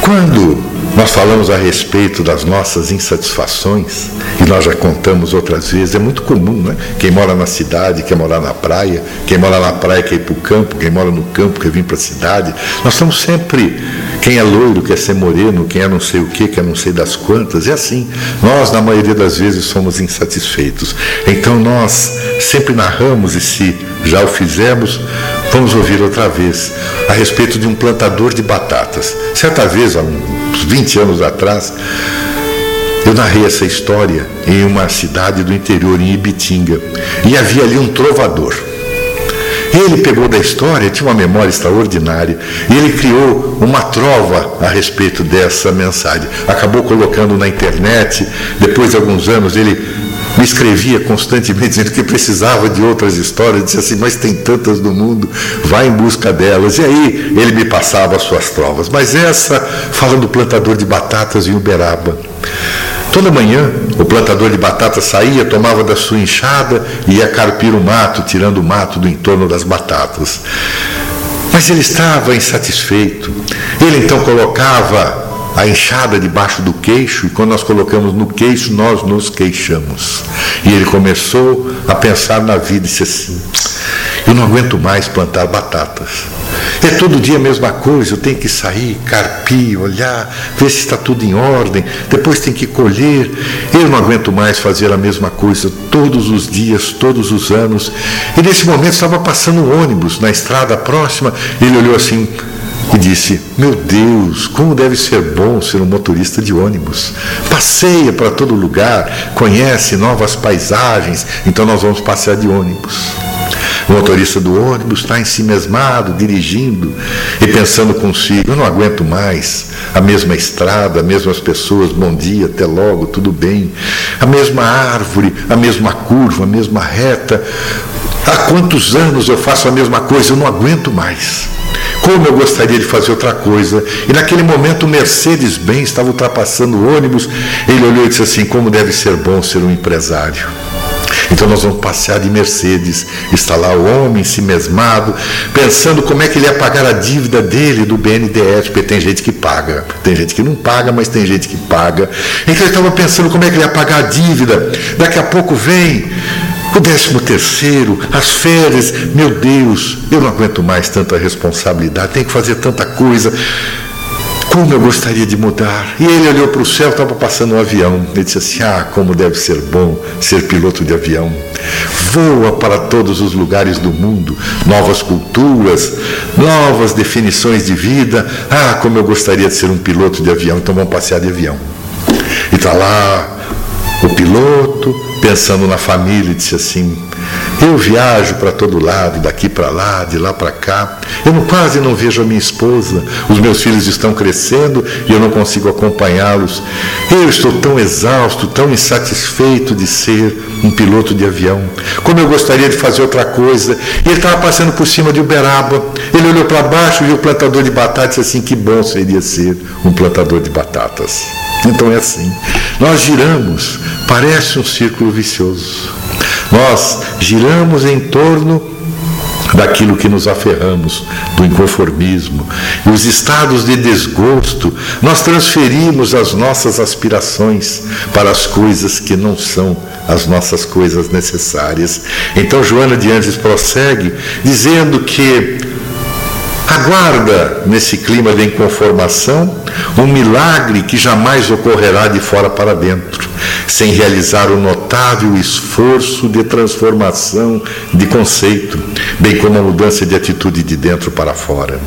Quando nós falamos a respeito das nossas insatisfações, e nós já contamos outras vezes, é muito comum, né? Quem mora na cidade quer morar na praia, quem mora na praia quer ir para o campo, quem mora no campo quer vir para a cidade. Nós estamos sempre, quem é loiro quer ser moreno, quem é não sei o que, quer não sei das quantas, é assim. Nós, na maioria das vezes, somos insatisfeitos. Então nós sempre narramos, e se já o fizemos, Vamos ouvir outra vez a respeito de um plantador de batatas. Certa vez, há uns 20 anos atrás, eu narrei essa história em uma cidade do interior, em Ibitinga, e havia ali um trovador. Ele pegou da história, tinha uma memória extraordinária, e ele criou uma trova a respeito dessa mensagem. Acabou colocando na internet, depois de alguns anos ele me escrevia constantemente dizendo que precisava de outras histórias, disse assim, mas tem tantas no mundo, vai em busca delas. E aí ele me passava as suas trovas. Mas essa, falando do plantador de batatas em Uberaba. Toda manhã, o plantador de batata saía, tomava da sua enxada e ia carpir o mato, tirando o mato do entorno das batatas. Mas ele estava insatisfeito. Ele então colocava a enxada debaixo do queixo, e quando nós colocamos no queixo, nós nos queixamos. E ele começou a pensar na vida e disse assim: Eu não aguento mais plantar batatas. É todo dia a mesma coisa, eu tenho que sair, carpir, olhar, ver se está tudo em ordem, depois tem que colher. Eu não aguento mais fazer a mesma coisa todos os dias, todos os anos. E nesse momento estava passando um ônibus na estrada próxima, ele olhou assim e disse: Meu Deus, como deve ser bom ser um motorista de ônibus. Passeia para todo lugar, conhece novas paisagens, então nós vamos passear de ônibus. O motorista do ônibus está em si mesmado, dirigindo e pensando consigo: eu não aguento mais a mesma estrada, as mesmas pessoas, bom dia, até logo, tudo bem. A mesma árvore, a mesma curva, a mesma reta. Há quantos anos eu faço a mesma coisa? Eu não aguento mais. Como eu gostaria de fazer outra coisa. E naquele momento o Mercedes-Benz estava ultrapassando o ônibus. Ele olhou e disse assim: Como deve ser bom ser um empresário. Então nós vamos passear de Mercedes, está lá o homem se mesmado, pensando como é que ele ia pagar a dívida dele do BNDES, porque tem gente que paga, tem gente que não paga, mas tem gente que paga. Então ele estava pensando como é que ele ia pagar a dívida. Daqui a pouco vem o décimo terceiro, as férias, meu Deus, eu não aguento mais tanta responsabilidade, tenho que fazer tanta coisa. Como eu gostaria de mudar. E ele olhou para o céu, estava passando um avião. Ele disse assim: Ah, como deve ser bom ser piloto de avião. Voa para todos os lugares do mundo, novas culturas, novas definições de vida. Ah, como eu gostaria de ser um piloto de avião. Então vamos passear de avião. E está lá o piloto, pensando na família, disse assim: Eu viajo para todo lado, daqui para lá, de lá para cá. Eu quase não vejo a minha esposa. Os meus filhos estão crescendo e eu não consigo acompanhá-los. Eu estou tão exausto, tão insatisfeito de ser um piloto de avião. Como eu gostaria de fazer outra coisa. E ele estava passando por cima de Uberaba. Ele olhou para baixo, viu o plantador de batatas e disse assim: Que bom seria ser um plantador de batatas. Então é assim. Nós giramos, parece um círculo vicioso. Nós giramos em torno daquilo que nos aferramos, do inconformismo. E os estados de desgosto, nós transferimos as nossas aspirações para as coisas que não são as nossas coisas necessárias. Então Joana de Anjos prossegue dizendo que aguarda nesse clima de inconformação um milagre que jamais ocorrerá de fora para dentro, sem realizar o notável esforço de transformação de conceito, bem como a mudança de atitude de dentro para fora.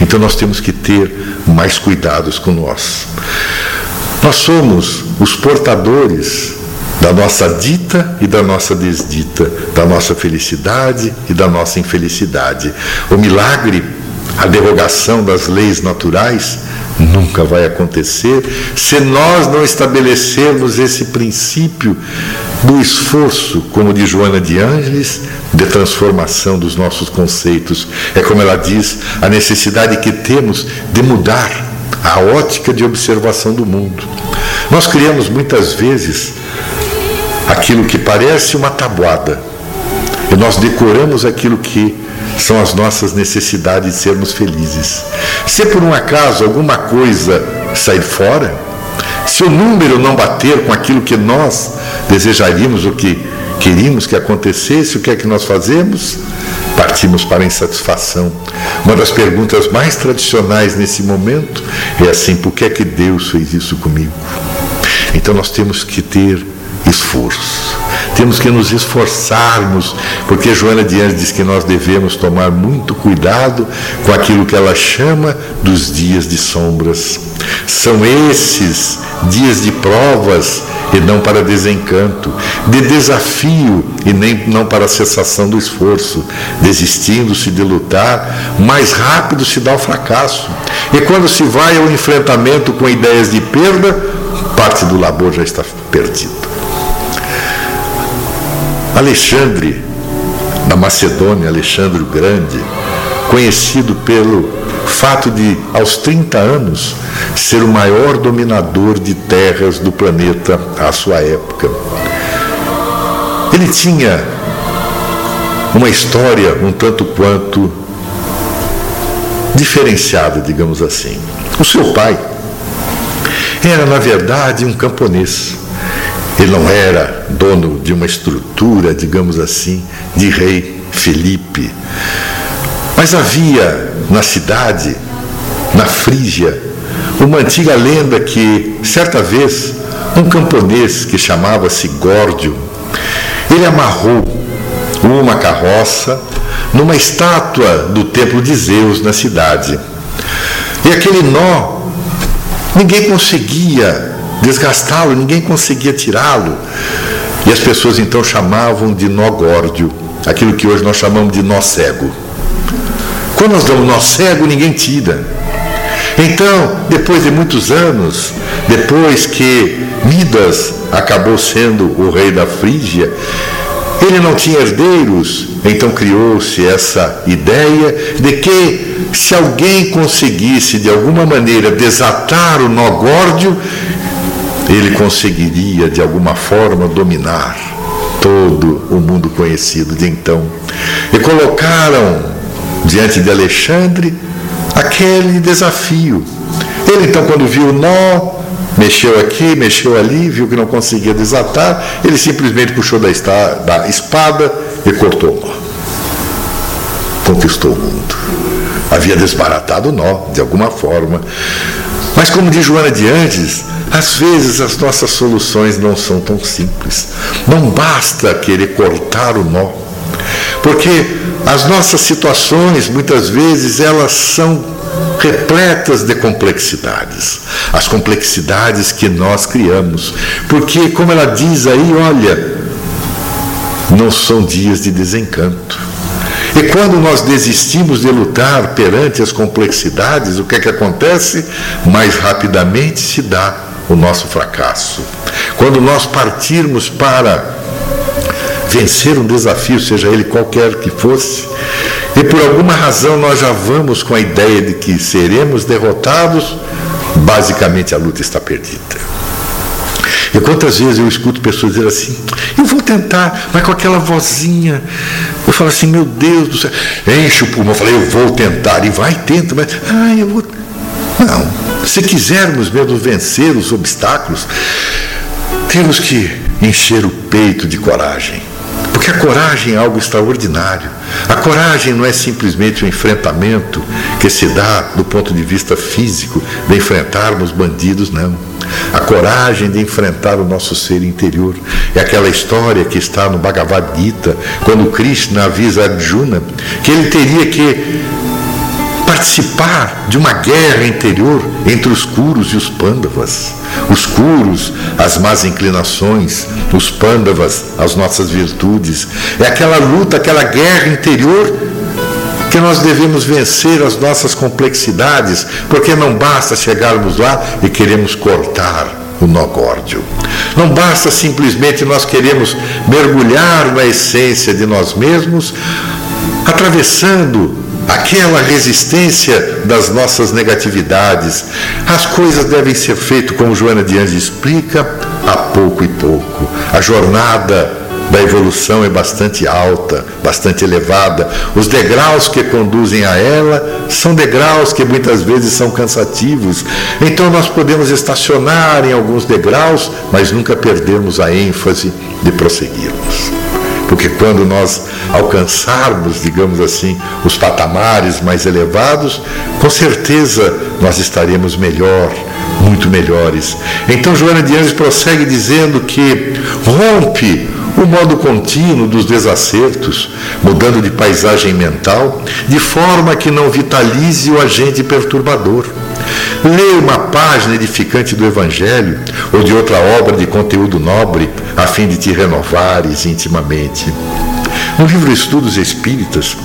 Então nós temos que ter mais cuidados com nós. Nós somos os portadores da nossa dita e da nossa desdita, da nossa felicidade e da nossa infelicidade. O milagre a derrogação das leis naturais nunca vai acontecer se nós não estabelecermos esse princípio do esforço, como de Joana de Ângeles, de transformação dos nossos conceitos. É como ela diz, a necessidade que temos de mudar a ótica de observação do mundo. Nós criamos muitas vezes aquilo que parece uma tabuada, e nós decoramos aquilo que são as nossas necessidades de sermos felizes. Se por um acaso alguma coisa sair fora, se o número não bater com aquilo que nós desejaríamos, o que queríamos que acontecesse, o que é que nós fazemos? Partimos para a insatisfação. Uma das perguntas mais tradicionais nesse momento é assim: por que é que Deus fez isso comigo? Então nós temos que ter esforço, temos que nos esforçarmos, porque Joana de Anjos diz que nós devemos tomar muito cuidado com aquilo que ela chama dos dias de sombras. São esses dias de provas e não para desencanto, de desafio e nem não para cessação do esforço. Desistindo-se de lutar, mais rápido se dá o fracasso. E quando se vai ao enfrentamento com ideias de perda, parte do labor já está perdido. Alexandre, da Macedônia, Alexandre o Grande, conhecido pelo fato de, aos 30 anos, ser o maior dominador de terras do planeta à sua época. Ele tinha uma história um tanto quanto diferenciada, digamos assim. O seu pai era, na verdade, um camponês. Ele não era dono de uma estrutura, digamos assim, de rei Felipe. Mas havia na cidade, na Frígia, uma antiga lenda que, certa vez, um camponês que chamava-se Górdio, ele amarrou uma carroça numa estátua do templo de Zeus na cidade. E aquele nó, ninguém conseguia desgastá-lo, ninguém conseguia tirá-lo. E as pessoas então chamavam de nó górdio, aquilo que hoje nós chamamos de nó cego. Quando nós damos nó cego, ninguém tira. Então, depois de muitos anos, depois que Midas acabou sendo o rei da Frígia, ele não tinha herdeiros, então criou-se essa ideia de que se alguém conseguisse de alguma maneira desatar o nó górdio, ele conseguiria de alguma forma dominar todo o mundo conhecido de então. E colocaram diante de Alexandre aquele desafio. Ele então, quando viu o nó, mexeu aqui, mexeu ali, viu que não conseguia desatar, ele simplesmente puxou da, da espada e cortou o nó. Conquistou o mundo. Havia desbaratado o nó, de alguma forma. Mas, como diz Joana de Andes, às vezes as nossas soluções não são tão simples. Não basta querer cortar o nó, porque as nossas situações, muitas vezes, elas são repletas de complexidades. As complexidades que nós criamos. Porque, como ela diz aí, olha, não são dias de desencanto. E quando nós desistimos de lutar perante as complexidades, o que é que acontece? Mais rapidamente se dá o nosso fracasso. Quando nós partirmos para vencer um desafio, seja ele qualquer que fosse, e por alguma razão nós já vamos com a ideia de que seremos derrotados, basicamente a luta está perdida. E quantas vezes eu escuto pessoas dizer assim, eu vou tentar, mas com aquela vozinha, eu falo assim, meu Deus do céu, enche o pulmão, eu falei, eu vou tentar, e vai, tenta, mas, ah, eu vou. Não, se quisermos mesmo vencer os obstáculos, temos que encher o peito de coragem porque a coragem é algo extraordinário. A coragem não é simplesmente o um enfrentamento que se dá do ponto de vista físico, de enfrentarmos bandidos, não. A coragem de enfrentar o nosso ser interior. É aquela história que está no Bhagavad Gita, quando Krishna avisa Arjuna que ele teria que participar de uma guerra interior entre os Kuros e os Pandavas. Os Kuros, as más inclinações, os Pandavas, as nossas virtudes. É aquela luta, aquela guerra interior que nós devemos vencer as nossas complexidades, porque não basta chegarmos lá e queremos cortar o nó górdio. Não basta simplesmente nós queremos mergulhar na essência de nós mesmos, atravessando aquela resistência das nossas negatividades. As coisas devem ser feitas, como Joana de Anjos explica, a pouco e pouco. A jornada da evolução é bastante alta, bastante elevada. Os degraus que conduzem a ela são degraus que muitas vezes são cansativos. Então nós podemos estacionar em alguns degraus, mas nunca perdermos a ênfase de prosseguirmos porque quando nós alcançarmos, digamos assim, os patamares mais elevados, com certeza nós estaremos melhor, muito melhores. Então Joana de Anjos prossegue dizendo que rompe o modo contínuo dos desacertos, mudando de paisagem mental, de forma que não vitalize o agente perturbador. Leia uma página edificante do Evangelho ou de outra obra de conteúdo nobre, a fim de te renovares intimamente. No livro Estudos Espíritas,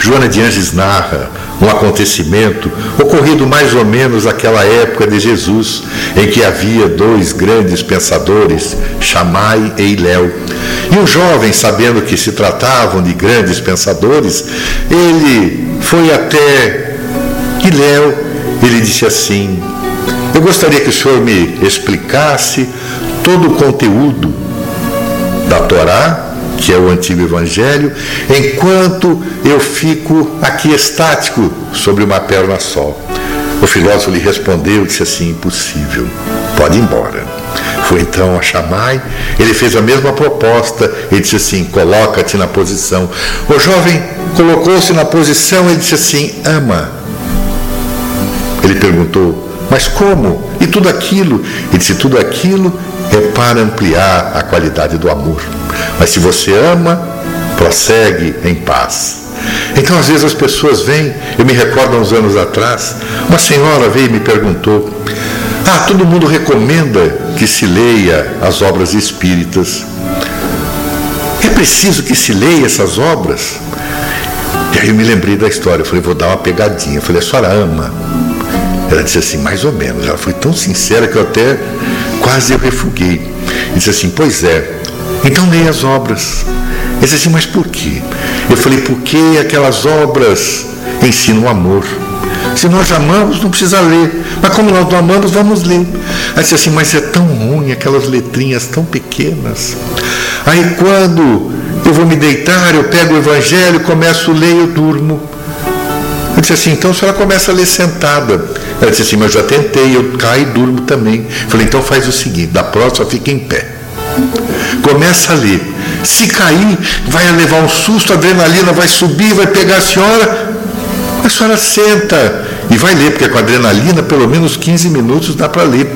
Joana de Anges narra um acontecimento ocorrido mais ou menos naquela época de Jesus, em que havia dois grandes pensadores, Chamai e Iléu. E um jovem, sabendo que se tratavam de grandes pensadores, ele foi até Iléu, ele disse assim: Eu gostaria que o senhor me explicasse todo o conteúdo da Torá que é o antigo evangelho, enquanto eu fico aqui estático sobre uma perna só. O filósofo lhe respondeu, disse assim: impossível, pode ir embora. Foi então a Chamai, ele fez a mesma proposta, ele disse assim: coloca-te na posição. O jovem colocou-se na posição e disse assim: ama. Ele perguntou: mas como? E tudo aquilo? Ele disse: tudo aquilo é para ampliar a qualidade do amor. Mas se você ama, prossegue em paz. Então, às vezes, as pessoas vêm, eu me recordo há uns anos atrás, uma senhora veio e me perguntou: Ah, todo mundo recomenda que se leia as obras espíritas. É preciso que se leia essas obras? E aí eu me lembrei da história, eu falei, vou dar uma pegadinha. Eu falei, a senhora ama? Ela disse assim, mais ou menos. Ela foi tão sincera que eu até quase eu refuguei. Disse assim, pois é, então leia as obras. Ele disse assim, mas por quê? Eu falei, porque aquelas obras ensinam o amor. Se nós amamos, não precisa ler. Mas como nós não amamos, vamos ler. Aí disse assim, mas é tão ruim aquelas letrinhas tão pequenas. Aí quando eu vou me deitar, eu pego o evangelho, começo a ler e eu durmo. Eu disse assim, então a senhora começa a ler sentada. Ela disse assim, mas eu já tentei, eu caio e durmo também. Falei, então faz o seguinte, da próxima fica em pé. Começa a ler. Se cair, vai levar um susto, a adrenalina vai subir, vai pegar a senhora. A senhora senta e vai ler, porque com adrenalina, pelo menos 15 minutos dá para ler.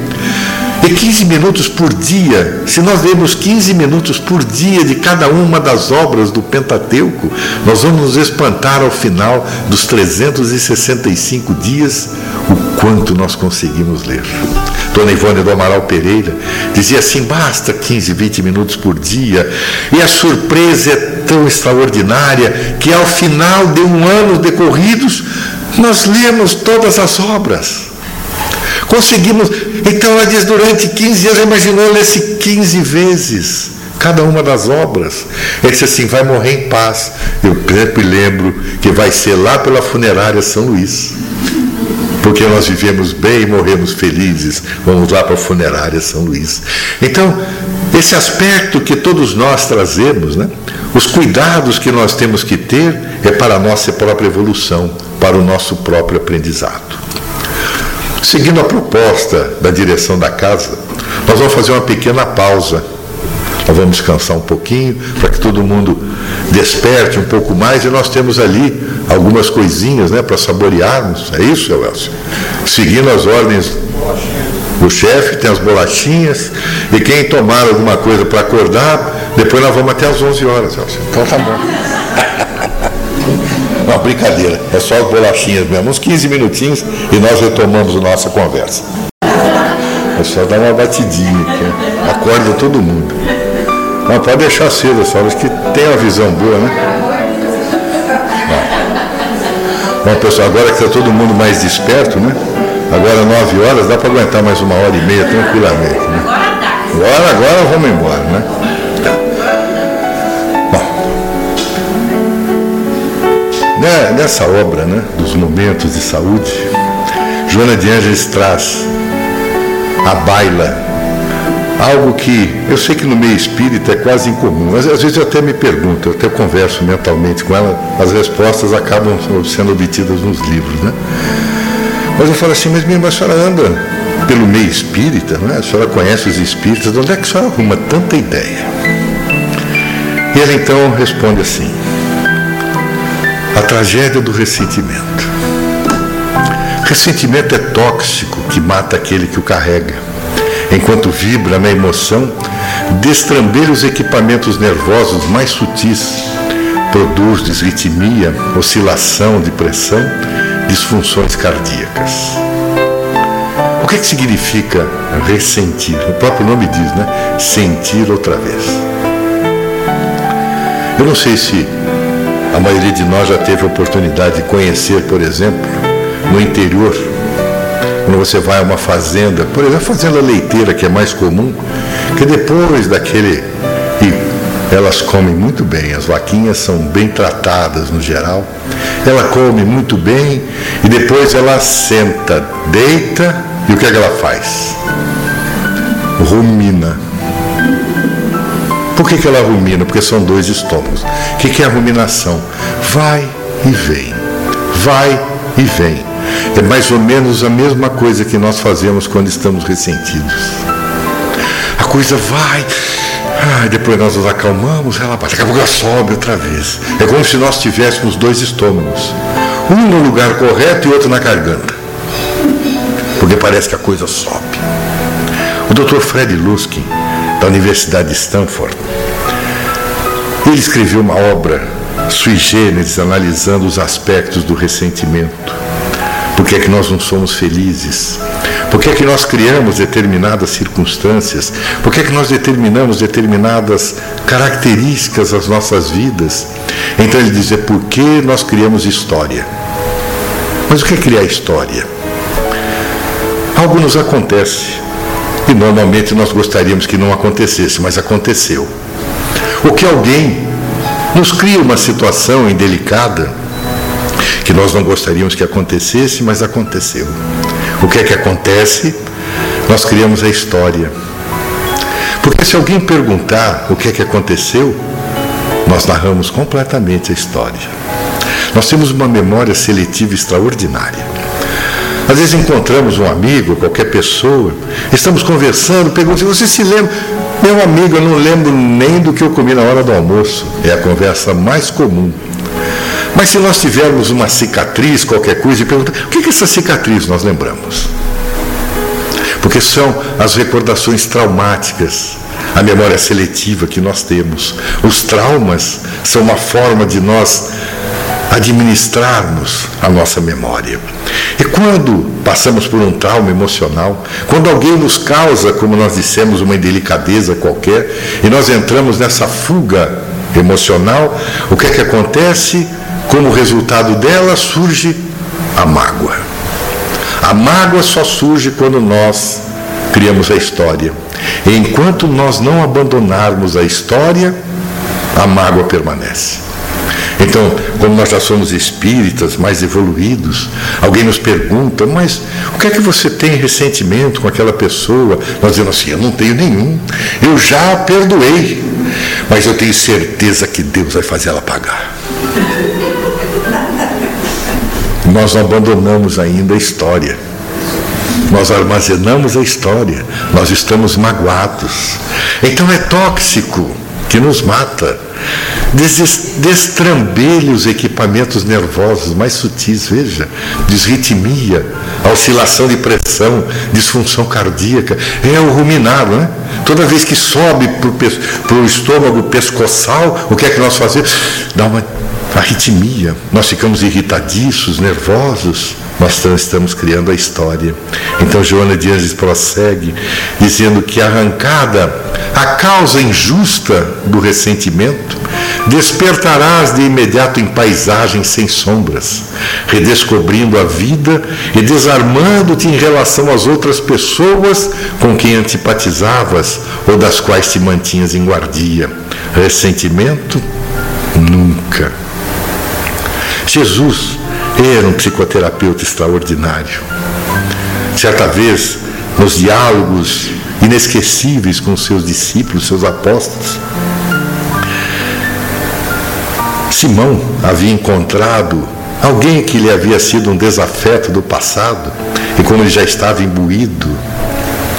E 15 minutos por dia, se nós lermos 15 minutos por dia de cada uma das obras do Pentateuco, nós vamos nos espantar ao final dos 365 dias o quanto nós conseguimos ler. Dona Ivone do Amaral Pereira dizia assim: basta 15, 20 minutos por dia, e a surpresa é tão extraordinária que ao final de um ano decorridos, nós lemos todas as obras. Conseguimos. Então ela diz: durante 15 anos, imaginou ler-se 15 vezes cada uma das obras. Ele disse assim: vai morrer em paz. Eu sempre lembro que vai ser lá pela funerária São Luís. Porque nós vivemos bem e morremos felizes. Vamos lá para a funerária São Luís. Então, esse aspecto que todos nós trazemos, né? os cuidados que nós temos que ter é para a nossa própria evolução, para o nosso próprio aprendizado. Seguindo a proposta da direção da casa, nós vamos fazer uma pequena pausa. Nós vamos descansar um pouquinho para que todo mundo desperte um pouco mais e nós temos ali algumas coisinhas né, para saborearmos. É isso, Elcio? Seguindo as ordens do chefe, tem as bolachinhas e quem tomar alguma coisa para acordar, depois nós vamos até às 11 horas, Elcio. Então tá bom. Não, brincadeira. É só as bolachinhas mesmo. Uns 15 minutinhos e nós retomamos a nossa conversa. É só dar uma batidinha aqui. Acorda todo mundo. Não, pode deixar cedo, só os que tem uma visão boa, né? Bom, pessoal, agora que está todo mundo mais desperto, né? Agora 9 horas, dá para aguentar mais uma hora e meia tranquilamente. Né? Agora, agora vamos embora, né? Nessa obra né, dos momentos de saúde, Joana de Ângeles traz a baila, algo que eu sei que no meio espírita é quase incomum, mas às vezes eu até me pergunto, eu até converso mentalmente com ela, as respostas acabam sendo obtidas nos livros. Né? Mas eu falo assim, mas minha irmã, a senhora anda pelo meio espírita, não é? a senhora conhece os espíritas, de onde é que a senhora arruma tanta ideia? E ela então responde assim, a tragédia do ressentimento. Ressentimento é tóxico que mata aquele que o carrega. Enquanto vibra na emoção, destramber os equipamentos nervosos mais sutis, produz desritmia, oscilação de pressão, disfunções cardíacas. O que, é que significa ressentir? O próprio nome diz, né? Sentir outra vez. Eu não sei se a maioria de nós já teve a oportunidade de conhecer, por exemplo, no interior, quando você vai a uma fazenda, por exemplo, a fazenda leiteira, que é mais comum, que depois daquele. E elas comem muito bem, as vaquinhas são bem tratadas no geral. Ela come muito bem e depois ela senta, deita e o que, é que ela faz? Rumina. Por que, que ela rumina? Porque são dois estômagos. O que, que é a ruminação? Vai e vem. Vai e vem. É mais ou menos a mesma coisa que nós fazemos quando estamos ressentidos. A coisa vai, ah, depois nós nos acalmamos, ela bate, daqui a pouco ela sobe outra vez. É como se nós tivéssemos dois estômagos, um no lugar correto e outro na garganta, porque parece que a coisa sobe. O Dr. Fred Luskin, da Universidade de Stanford, ele escreveu uma obra sui generis analisando os aspectos do ressentimento. Por que é que nós não somos felizes? Por que é que nós criamos determinadas circunstâncias? Por que é que nós determinamos determinadas características das nossas vidas? Então ele diz: é porque nós criamos história. Mas o que é criar história? Algo nos acontece e normalmente nós gostaríamos que não acontecesse, mas aconteceu. O que alguém nos cria uma situação indelicada que nós não gostaríamos que acontecesse, mas aconteceu. O que é que acontece? Nós criamos a história. Porque se alguém perguntar o que é que aconteceu, nós narramos completamente a história. Nós temos uma memória seletiva extraordinária. Às vezes encontramos um amigo, qualquer pessoa, estamos conversando, perguntam: Você se lembra? Meu amigo, eu não lembro nem do que eu comi na hora do almoço. É a conversa mais comum. Mas se nós tivermos uma cicatriz, qualquer coisa, e perguntar, o que é essa cicatriz nós lembramos? Porque são as recordações traumáticas, a memória seletiva que nós temos. Os traumas são uma forma de nós administrarmos a nossa memória. E quando passamos por um trauma emocional, quando alguém nos causa, como nós dissemos, uma indelicadeza qualquer, e nós entramos nessa fuga emocional, o que é que acontece? Como resultado dela surge a mágoa. A mágoa só surge quando nós criamos a história. E enquanto nós não abandonarmos a história, a mágoa permanece. Então, como nós já somos espíritas mais evoluídos, alguém nos pergunta, mas o que é que você tem ressentimento com aquela pessoa? Nós dizemos assim, eu não tenho nenhum, eu já a perdoei, mas eu tenho certeza que Deus vai fazer ela pagar nós não abandonamos ainda a história. Nós armazenamos a história, nós estamos magoados. Então é tóxico que nos mata. Destrambelha os equipamentos nervosos mais sutis, veja, disritmia, oscilação de pressão, disfunção cardíaca. É o ruminar, não é? Toda vez que sobe para o estômago pescoçal, o que é que nós fazemos? Dá uma arritmia, nós ficamos irritadiços, nervosos, nós estamos criando a história. Então Joana de Anjos prossegue dizendo que arrancada a causa injusta do ressentimento, despertarás de imediato em paisagens sem sombras, redescobrindo a vida e desarmando-te em relação às outras pessoas com quem antipatizavas ou das quais te mantinhas em guardia. Ressentimento? Nunca Jesus era um psicoterapeuta extraordinário. Certa vez, nos diálogos inesquecíveis com seus discípulos, seus apóstolos, Simão havia encontrado alguém que lhe havia sido um desafeto do passado, e como ele já estava imbuído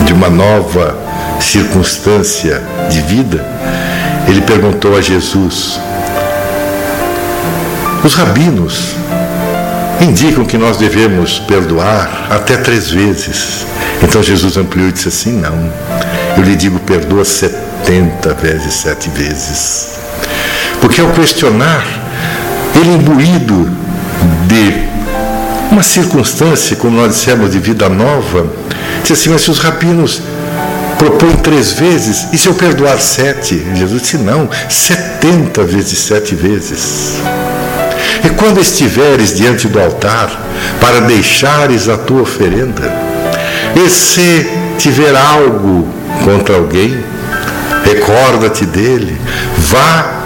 de uma nova circunstância de vida, ele perguntou a Jesus: os rabinos indicam que nós devemos perdoar até três vezes. Então Jesus ampliou e disse assim: não. Eu lhe digo, perdoa 70 vezes, sete vezes. Porque ao questionar, ele imbuído de uma circunstância, como nós dissemos, de vida nova, disse assim, mas se os rabinos propõem três vezes, e se eu perdoar sete? Jesus disse, não, setenta vezes sete vezes. E quando estiveres diante do altar, para deixares a tua oferenda, e se tiver algo contra alguém, recorda-te dele, vá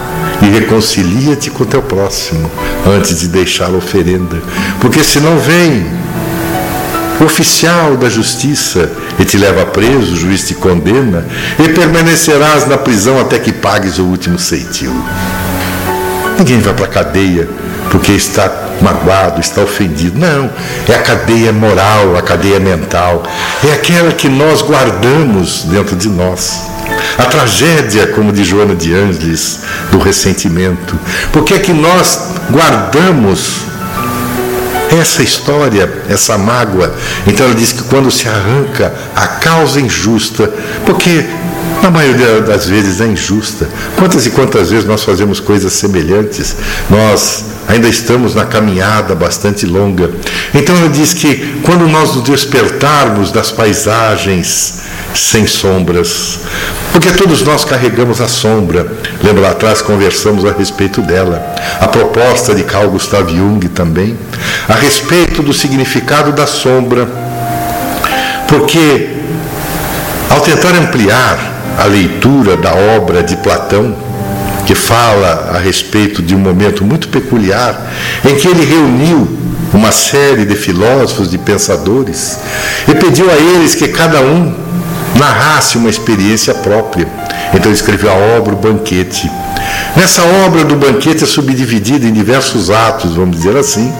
e reconcilia-te com o teu próximo antes de deixar a oferenda, porque senão vem o oficial da justiça e te leva preso, o juiz te condena e permanecerás na prisão até que pagues o último ceitil. Ninguém vai para a cadeia porque está magoado, está ofendido. Não, é a cadeia moral, a cadeia mental. É aquela que nós guardamos dentro de nós. A tragédia, como de Joana de Ângeles, do ressentimento. Porque é que nós guardamos essa história, essa mágoa. Então ela diz que quando se arranca a causa injusta, porque na maioria das vezes é injusta. Quantas e quantas vezes nós fazemos coisas semelhantes? Nós ainda estamos na caminhada bastante longa. Então ela diz que quando nós nos despertarmos das paisagens sem sombras, porque todos nós carregamos a sombra. Lembra lá atrás conversamos a respeito dela. A proposta de Carl Gustav Jung também, a respeito do significado da sombra. Porque ao tentar ampliar a leitura da obra de Platão, que fala a respeito de um momento muito peculiar em que ele reuniu uma série de filósofos, de pensadores, e pediu a eles que cada um narrasse uma experiência própria. Então escreveu a obra O Banquete. Nessa obra do banquete é subdividida em diversos atos, vamos dizer assim.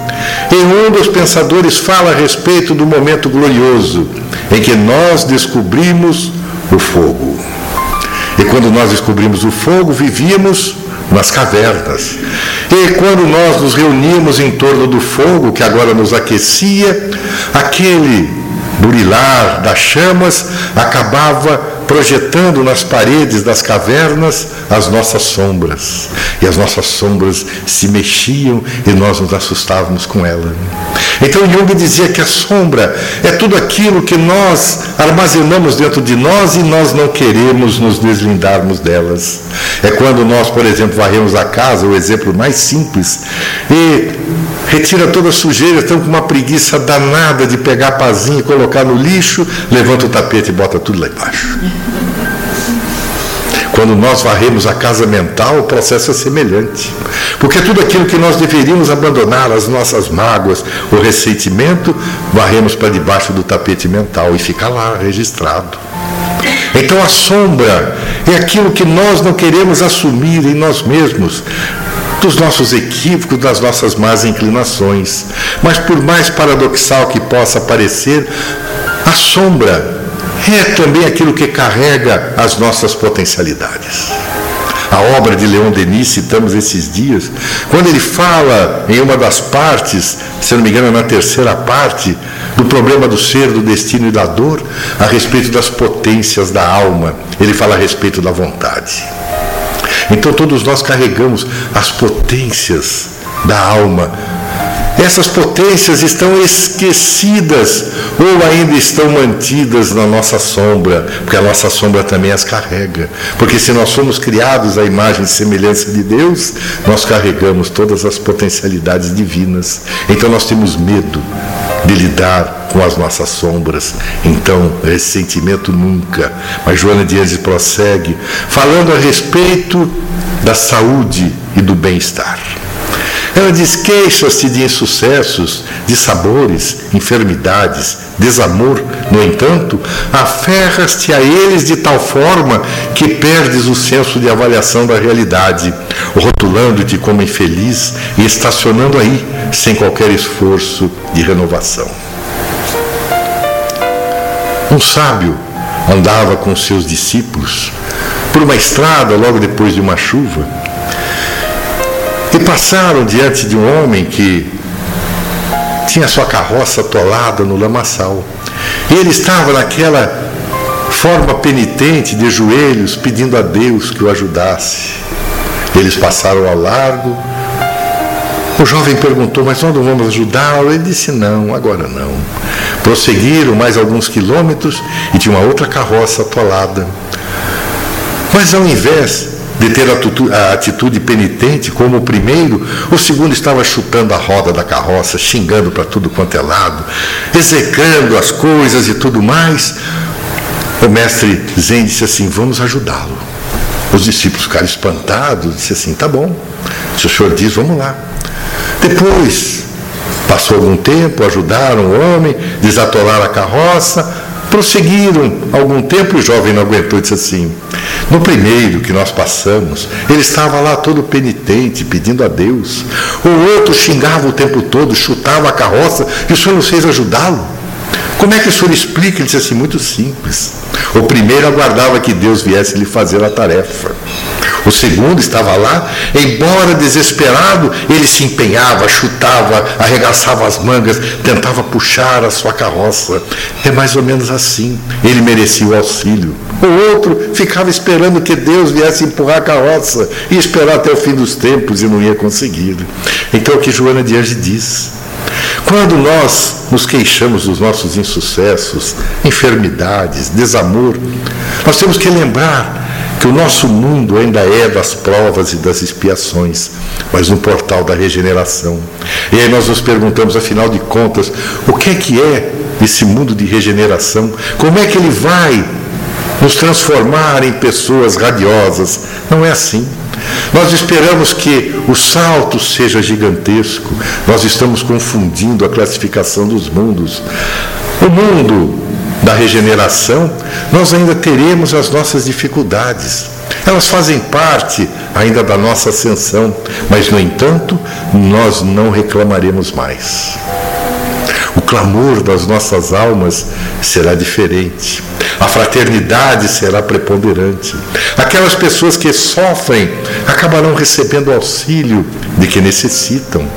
E um dos pensadores fala a respeito do momento glorioso em que nós descobrimos o fogo. E quando nós descobrimos o fogo, vivíamos nas cavernas. E quando nós nos reuníamos em torno do fogo, que agora nos aquecia, aquele burilar das chamas acabava projetando nas paredes das cavernas as nossas sombras. E as nossas sombras se mexiam e nós nos assustávamos com ela. Então Jung dizia que a sombra é tudo aquilo que nós armazenamos dentro de nós e nós não queremos nos deslindarmos delas. É quando nós, por exemplo, varremos a casa, o exemplo mais simples, e retira toda a sujeira, estamos com uma preguiça danada de pegar a pazinha e colocar no lixo, levanta o tapete e bota tudo lá embaixo. Quando nós varremos a casa mental, o processo é semelhante. Porque tudo aquilo que nós deveríamos abandonar, as nossas mágoas, o ressentimento, varremos para debaixo do tapete mental e fica lá registrado. Então a sombra é aquilo que nós não queremos assumir em nós mesmos, dos nossos equívocos, das nossas más inclinações. Mas por mais paradoxal que possa parecer, a sombra é também aquilo que carrega as nossas potencialidades. A obra de Leon Denis, citamos esses dias, quando ele fala em uma das partes, se não me engano, na terceira parte, do problema do ser, do destino e da dor, a respeito das potências da alma, ele fala a respeito da vontade. Então todos nós carregamos as potências da alma. Essas potências estão esquecidas ou ainda estão mantidas na nossa sombra, porque a nossa sombra também as carrega. Porque se nós somos criados à imagem e semelhança de Deus, nós carregamos todas as potencialidades divinas. Então nós temos medo de lidar com as nossas sombras. Então, ressentimento nunca. Mas Joana Dias prossegue, falando a respeito da saúde e do bem-estar. Ela diz: queixas-te de insucessos, de sabores, enfermidades, desamor. No entanto, aferras-te a eles de tal forma que perdes o senso de avaliação da realidade, rotulando-te como infeliz e estacionando aí, sem qualquer esforço de renovação. Um sábio andava com seus discípulos por uma estrada logo depois de uma chuva e passaram diante de um homem que tinha sua carroça atolada no lamaçal. E ele estava naquela forma penitente, de joelhos, pedindo a Deus que o ajudasse. Eles passaram ao largo. O jovem perguntou: Mas nós não vamos ajudá-lo? Ele disse: Não, agora não. Prosseguiram mais alguns quilômetros e tinha uma outra carroça atolada. Mas ao invés de ter a atitude penitente como o primeiro, o segundo estava chutando a roda da carroça, xingando para tudo quanto é lado, execrando as coisas e tudo mais. O mestre Zen disse assim: Vamos ajudá-lo. Os discípulos ficaram espantados, disse assim: Tá bom, se o senhor diz, vamos lá. Depois, passou algum tempo, ajudaram o homem, desatolaram a carroça, prosseguiram algum tempo o jovem não aguentou e disse assim: No primeiro que nós passamos, ele estava lá todo penitente, pedindo a Deus. O outro xingava o tempo todo, chutava a carroça e o senhor não fez ajudá-lo. Como é que o senhor explica? Ele disse assim: Muito simples. O primeiro aguardava que Deus viesse lhe fazer a tarefa. O segundo estava lá, embora desesperado, ele se empenhava, chutava, arregaçava as mangas, tentava puxar a sua carroça. É mais ou menos assim. Ele merecia o auxílio. O outro ficava esperando que Deus viesse empurrar a carroça e esperar até o fim dos tempos e não ia conseguir. Então, o que Joana de Ange diz. Quando nós nos queixamos dos nossos insucessos, enfermidades, desamor, nós temos que lembrar que o nosso mundo ainda é das provas e das expiações, mas no portal da regeneração. E aí nós nos perguntamos, afinal de contas, o que é que é esse mundo de regeneração? Como é que ele vai nos transformar em pessoas radiosas? Não é assim. Nós esperamos que o salto seja gigantesco. Nós estamos confundindo a classificação dos mundos. O mundo da regeneração, nós ainda teremos as nossas dificuldades. Elas fazem parte ainda da nossa ascensão, mas, no entanto, nós não reclamaremos mais. O clamor das nossas almas será diferente. A fraternidade será preponderante. Aquelas pessoas que sofrem acabarão recebendo auxílio de que necessitam.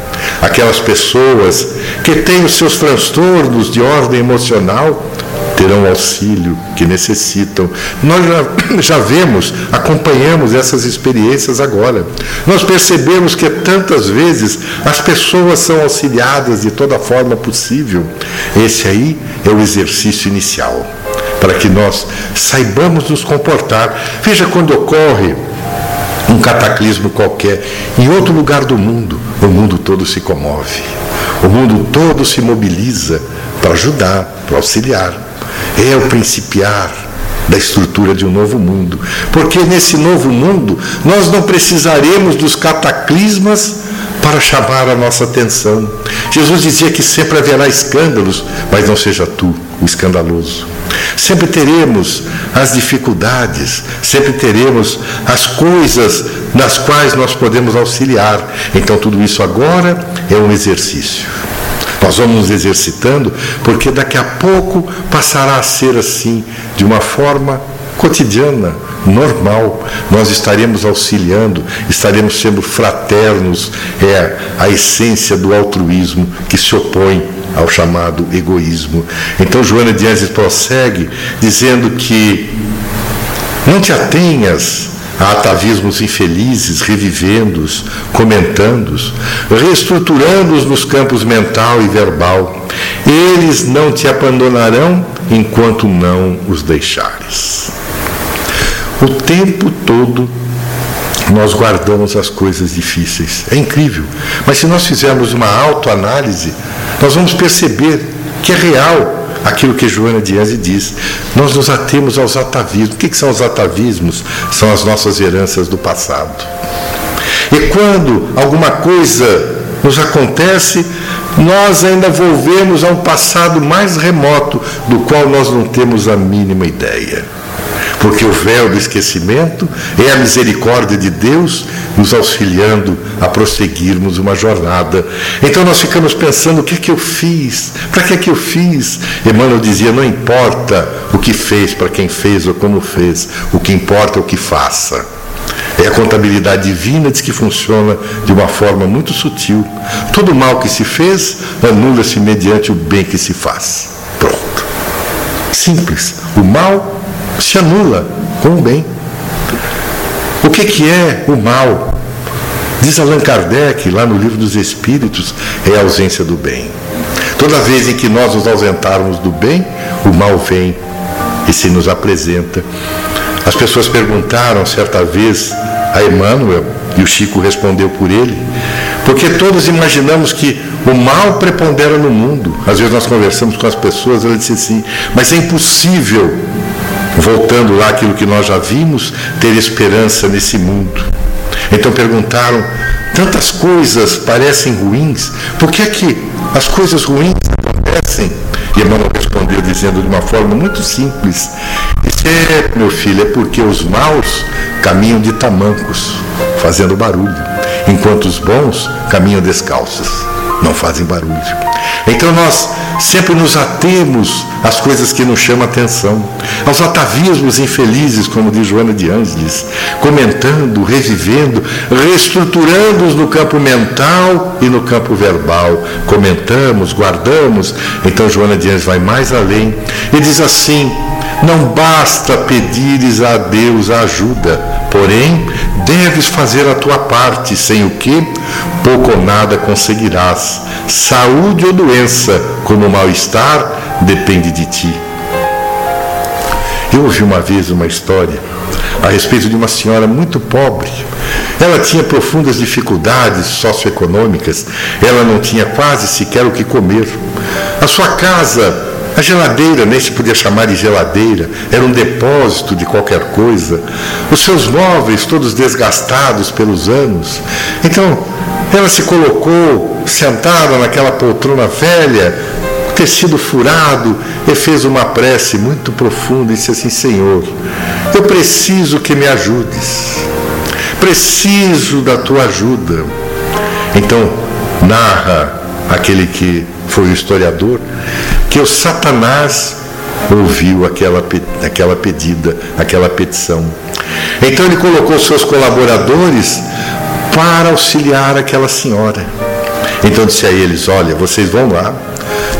Aquelas pessoas que têm os seus transtornos de ordem emocional terão auxílio que necessitam. Nós já, <coughs> já vemos, acompanhamos essas experiências agora. Nós percebemos que tantas vezes as pessoas são auxiliadas de toda forma possível. Esse aí é o exercício inicial, para que nós saibamos nos comportar. Veja quando ocorre um cataclismo qualquer em outro lugar do mundo, o mundo todo se comove. O mundo todo se mobiliza para ajudar, para auxiliar é o principiar da estrutura de um novo mundo. Porque nesse novo mundo nós não precisaremos dos cataclismas para chamar a nossa atenção. Jesus dizia que sempre haverá escândalos, mas não seja tu o escandaloso. Sempre teremos as dificuldades, sempre teremos as coisas nas quais nós podemos auxiliar. Então, tudo isso agora é um exercício. Nós vamos nos exercitando, porque daqui a pouco passará a ser assim, de uma forma cotidiana, normal. Nós estaremos auxiliando, estaremos sendo fraternos, é a essência do altruísmo que se opõe ao chamado egoísmo. Então Joana de prossegue dizendo que não te atenhas a atavismos infelizes, revivendo-os, comentando-os, reestruturando-os nos campos mental e verbal. Eles não te abandonarão enquanto não os deixares. O tempo todo nós guardamos as coisas difíceis. É incrível. Mas se nós fizermos uma autoanálise, nós vamos perceber que é real aquilo que Joana Dias diz. Nós nos atemos aos atavismos. O que, que são os atavismos? São as nossas heranças do passado. E quando alguma coisa nos acontece, nós ainda volvemos a um passado mais remoto, do qual nós não temos a mínima ideia porque o véu do esquecimento é a misericórdia de Deus nos auxiliando a prosseguirmos uma jornada. Então nós ficamos pensando: o que é que eu fiz? Para que é que eu fiz? Emmanuel dizia: não importa o que fez, para quem fez ou como fez, o que importa é o que faça. É a contabilidade divina diz que funciona de uma forma muito sutil. Todo mal que se fez anula-se mediante o bem que se faz. Pronto. Simples. O mal se anula com o bem. O que, que é o mal? Diz Allan Kardec, lá no livro dos Espíritos, é a ausência do bem. Toda vez em que nós nos ausentarmos do bem, o mal vem e se nos apresenta. As pessoas perguntaram certa vez a Emmanuel, e o Chico respondeu por ele, porque todos imaginamos que o mal prepondera no mundo. Às vezes nós conversamos com as pessoas, ela disse assim, mas é impossível, voltando lá aquilo que nós já vimos, ter esperança nesse mundo. Então perguntaram, tantas coisas parecem ruins, por que é que as coisas ruins acontecem? E Emmanuel respondeu dizendo de uma forma muito simples: Isso é, meu filho, é porque os maus caminham de tamancos, fazendo barulho, enquanto os bons caminham descalços, não fazem barulho. Então nós sempre nos atemos às coisas que nos chamam a atenção, aos atavismos infelizes, como diz Joana de Ângeles, comentando, revivendo, reestruturando-os no campo mental e no campo verbal. Comentamos, guardamos. Então Joana de Ângeles vai mais além e diz assim: não basta pedires a Deus a ajuda, porém deves fazer a tua parte, sem o que pouco ou nada conseguirás. Saúde ou doença, como mal-estar, depende de ti. Eu ouvi uma vez uma história a respeito de uma senhora muito pobre. Ela tinha profundas dificuldades socioeconômicas, ela não tinha quase sequer o que comer. A sua casa a geladeira nem se podia chamar de geladeira, era um depósito de qualquer coisa. Os seus móveis todos desgastados pelos anos. Então, ela se colocou sentada naquela poltrona velha, tecido furado, e fez uma prece muito profunda e disse assim: Senhor, eu preciso que me ajudes, preciso da tua ajuda. Então, narra aquele que foi o historiador, que o Satanás ouviu aquela, aquela pedida, aquela petição. Então ele colocou seus colaboradores para auxiliar aquela senhora. Então disse a eles: Olha, vocês vão lá,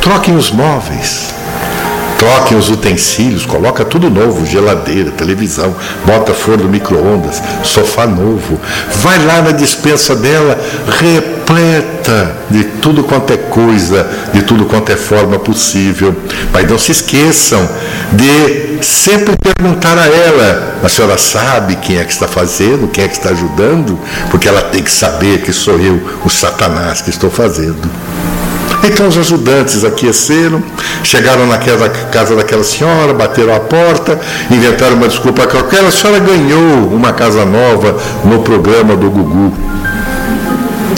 troquem os móveis, troquem os utensílios, coloca tudo novo, geladeira, televisão, bota forno micro-ondas, sofá novo. Vai lá na dispensa dela, repleta de tudo quanto é coisa, de tudo quanto é forma possível. Mas não se esqueçam de sempre perguntar a ela: a senhora sabe quem é que está fazendo, quem é que está ajudando? Porque ela tem que saber que sou eu, o Satanás, que estou fazendo. Então os ajudantes aqueceram, chegaram naquela casa daquela senhora, bateram a porta, inventaram uma desculpa qualquer. A senhora ganhou uma casa nova no programa do Gugu.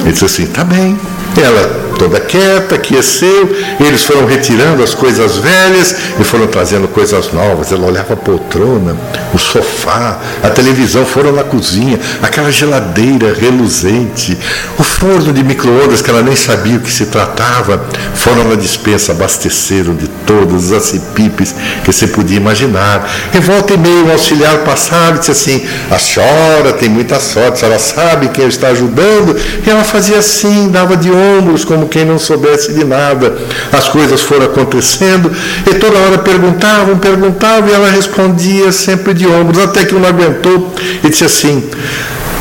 Ele disse assim: tá bem. Ela toda quieta, aqueceu, eles foram retirando as coisas velhas e foram trazendo coisas novas. Ela olhava a poltrona, o sofá, a televisão, foram na cozinha, aquela geladeira reluzente, o forno de micro-ondas que ela nem sabia o que se tratava, foram na dispensa, abasteceram de todos os acipipes que você podia imaginar. Em volta e meio, o auxiliar passava e disse assim: A senhora tem muita sorte, a senhora sabe quem está ajudando. E ela fazia assim, dava de ombros, como quem não soubesse de nada. As coisas foram acontecendo e toda hora perguntavam, perguntavam e ela respondia sempre de ombros, até que um não aguentou e disse assim: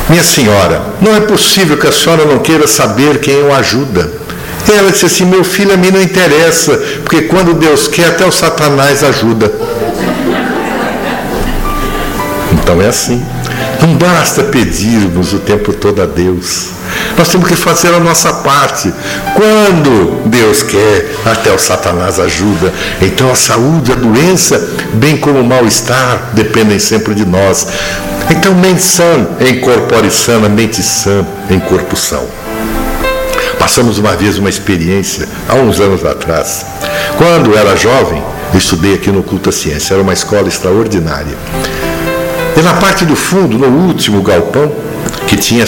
Minha senhora, não é possível que a senhora não queira saber quem o ajuda. Ela disse assim: Meu filho, a mim não interessa, porque quando Deus quer, até o Satanás ajuda. Então é assim. Não basta pedirmos o tempo todo a Deus. Nós temos que fazer a nossa parte. Quando Deus quer, até o Satanás ajuda. Então a saúde, a doença, bem como o mal-estar, dependem sempre de nós. Então, mente sã em corpore sana, mente sã em corpo são. Passamos uma vez uma experiência, há uns anos atrás. Quando era jovem, estudei aqui no Culta Ciência, era uma escola extraordinária. E na parte do fundo, no último galpão, que tinha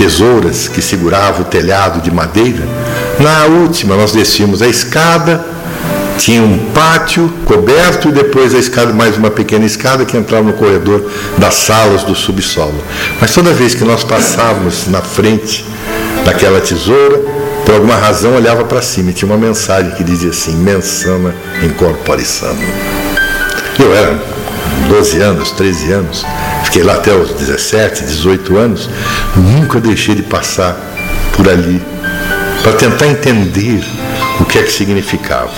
tesouras que seguravam o telhado de madeira, na última nós descíamos a escada, tinha um pátio coberto e depois a escada, mais uma pequena escada que entrava no corredor das salas do subsolo. Mas toda vez que nós passávamos na frente daquela tesoura, por alguma razão olhava para cima e tinha uma mensagem que dizia assim: Mensana incorpore sano. Eu era 12 anos, 13 anos, fiquei lá até os 17, 18 anos, nunca deixei de passar por ali para tentar entender o que é que significava.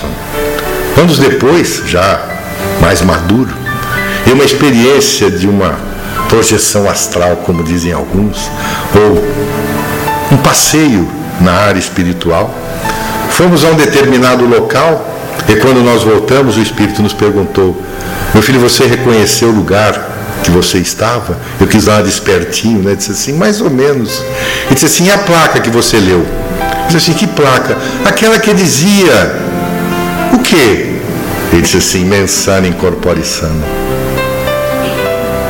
Anos depois, já mais maduro, e uma experiência de uma projeção astral, como dizem alguns, ou um passeio na área espiritual. Fomos a um determinado local e quando nós voltamos, o Espírito nos perguntou: Meu filho, você reconheceu o lugar você estava? Eu quis dar uma despertinho, né? Disse assim, mais ou menos. Ele disse assim: E a placa que você leu? Eu disse assim: Que placa? Aquela que dizia: O quê? Ele disse assim: Mensana incorpore sana.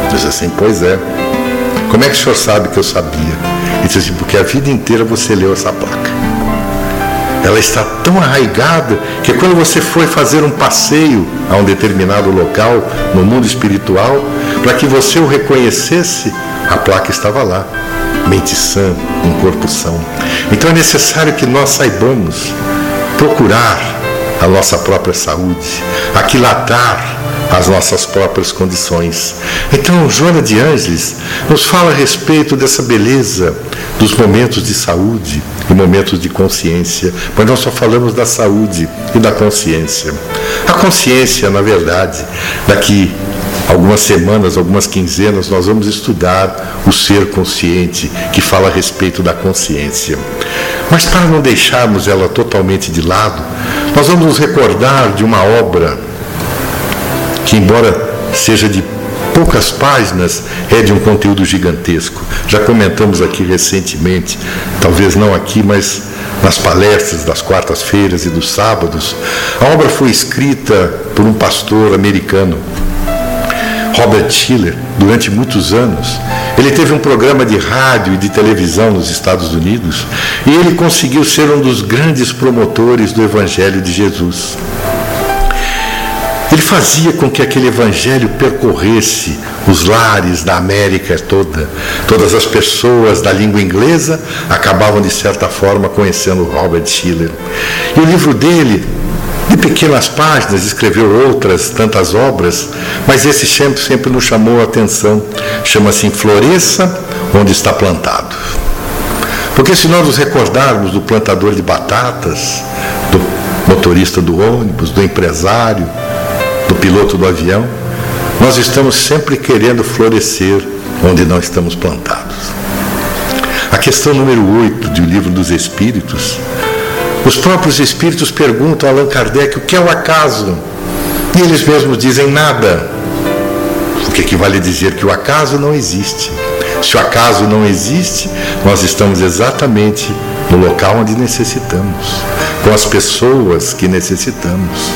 Eu disse assim: Pois é. Como é que o senhor sabe que eu sabia? Ele disse assim: Porque a vida inteira você leu essa placa ela está tão arraigada que quando você foi fazer um passeio a um determinado local no mundo espiritual, para que você o reconhecesse, a placa estava lá. Mente sã, um corpo são. Então é necessário que nós saibamos procurar a nossa própria saúde, aquilatar as nossas próprias condições. Então, Joana de Ângeles nos fala a respeito dessa beleza dos momentos de saúde e momentos de consciência, mas nós só falamos da saúde e da consciência. A consciência, na verdade, daqui algumas semanas, algumas quinzenas, nós vamos estudar o ser consciente, que fala a respeito da consciência. Mas para não deixarmos ela totalmente de lado, nós vamos nos recordar de uma obra que, embora seja de poucas páginas, é de um conteúdo gigantesco. Já comentamos aqui recentemente, talvez não aqui, mas nas palestras das quartas-feiras e dos sábados. A obra foi escrita por um pastor americano, Robert Schiller, durante muitos anos. Ele teve um programa de rádio e de televisão nos Estados Unidos e ele conseguiu ser um dos grandes promotores do Evangelho de Jesus. Ele fazia com que aquele evangelho percorresse os lares da América toda. Todas as pessoas da língua inglesa acabavam, de certa forma, conhecendo Robert Schiller. E o livro dele, de pequenas páginas, escreveu outras tantas obras, mas esse sempre, sempre nos chamou a atenção. Chama-se Floresça onde está plantado. Porque se nós nos recordarmos do plantador de batatas, do motorista do ônibus, do empresário, do piloto do avião, nós estamos sempre querendo florescer onde não estamos plantados. A questão número 8 do Livro dos Espíritos, os próprios espíritos perguntam a Allan Kardec o que é o acaso. E eles mesmos dizem nada. O que equivale a dizer que o acaso não existe. Se o acaso não existe, nós estamos exatamente no local onde necessitamos, com as pessoas que necessitamos,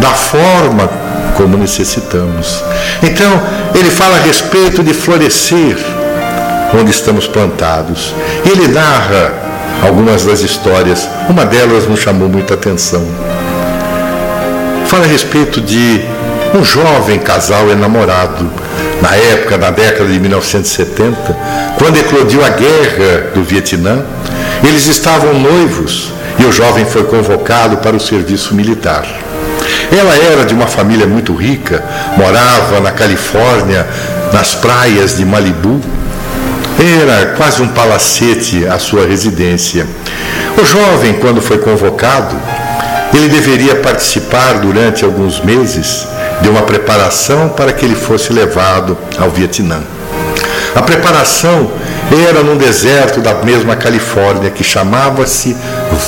da forma como necessitamos. Então, ele fala a respeito de florescer onde estamos plantados. Ele narra algumas das histórias, uma delas nos chamou muita atenção. Fala a respeito de um jovem casal enamorado, na época, na década de 1970, quando eclodiu a guerra do Vietnã, eles estavam noivos e o jovem foi convocado para o serviço militar. Ela era de uma família muito rica, morava na Califórnia, nas praias de Malibu. Era quase um palacete a sua residência. O jovem, quando foi convocado, ele deveria participar durante alguns meses de uma preparação para que ele fosse levado ao Vietnã. A preparação era num deserto da mesma Califórnia que chamava-se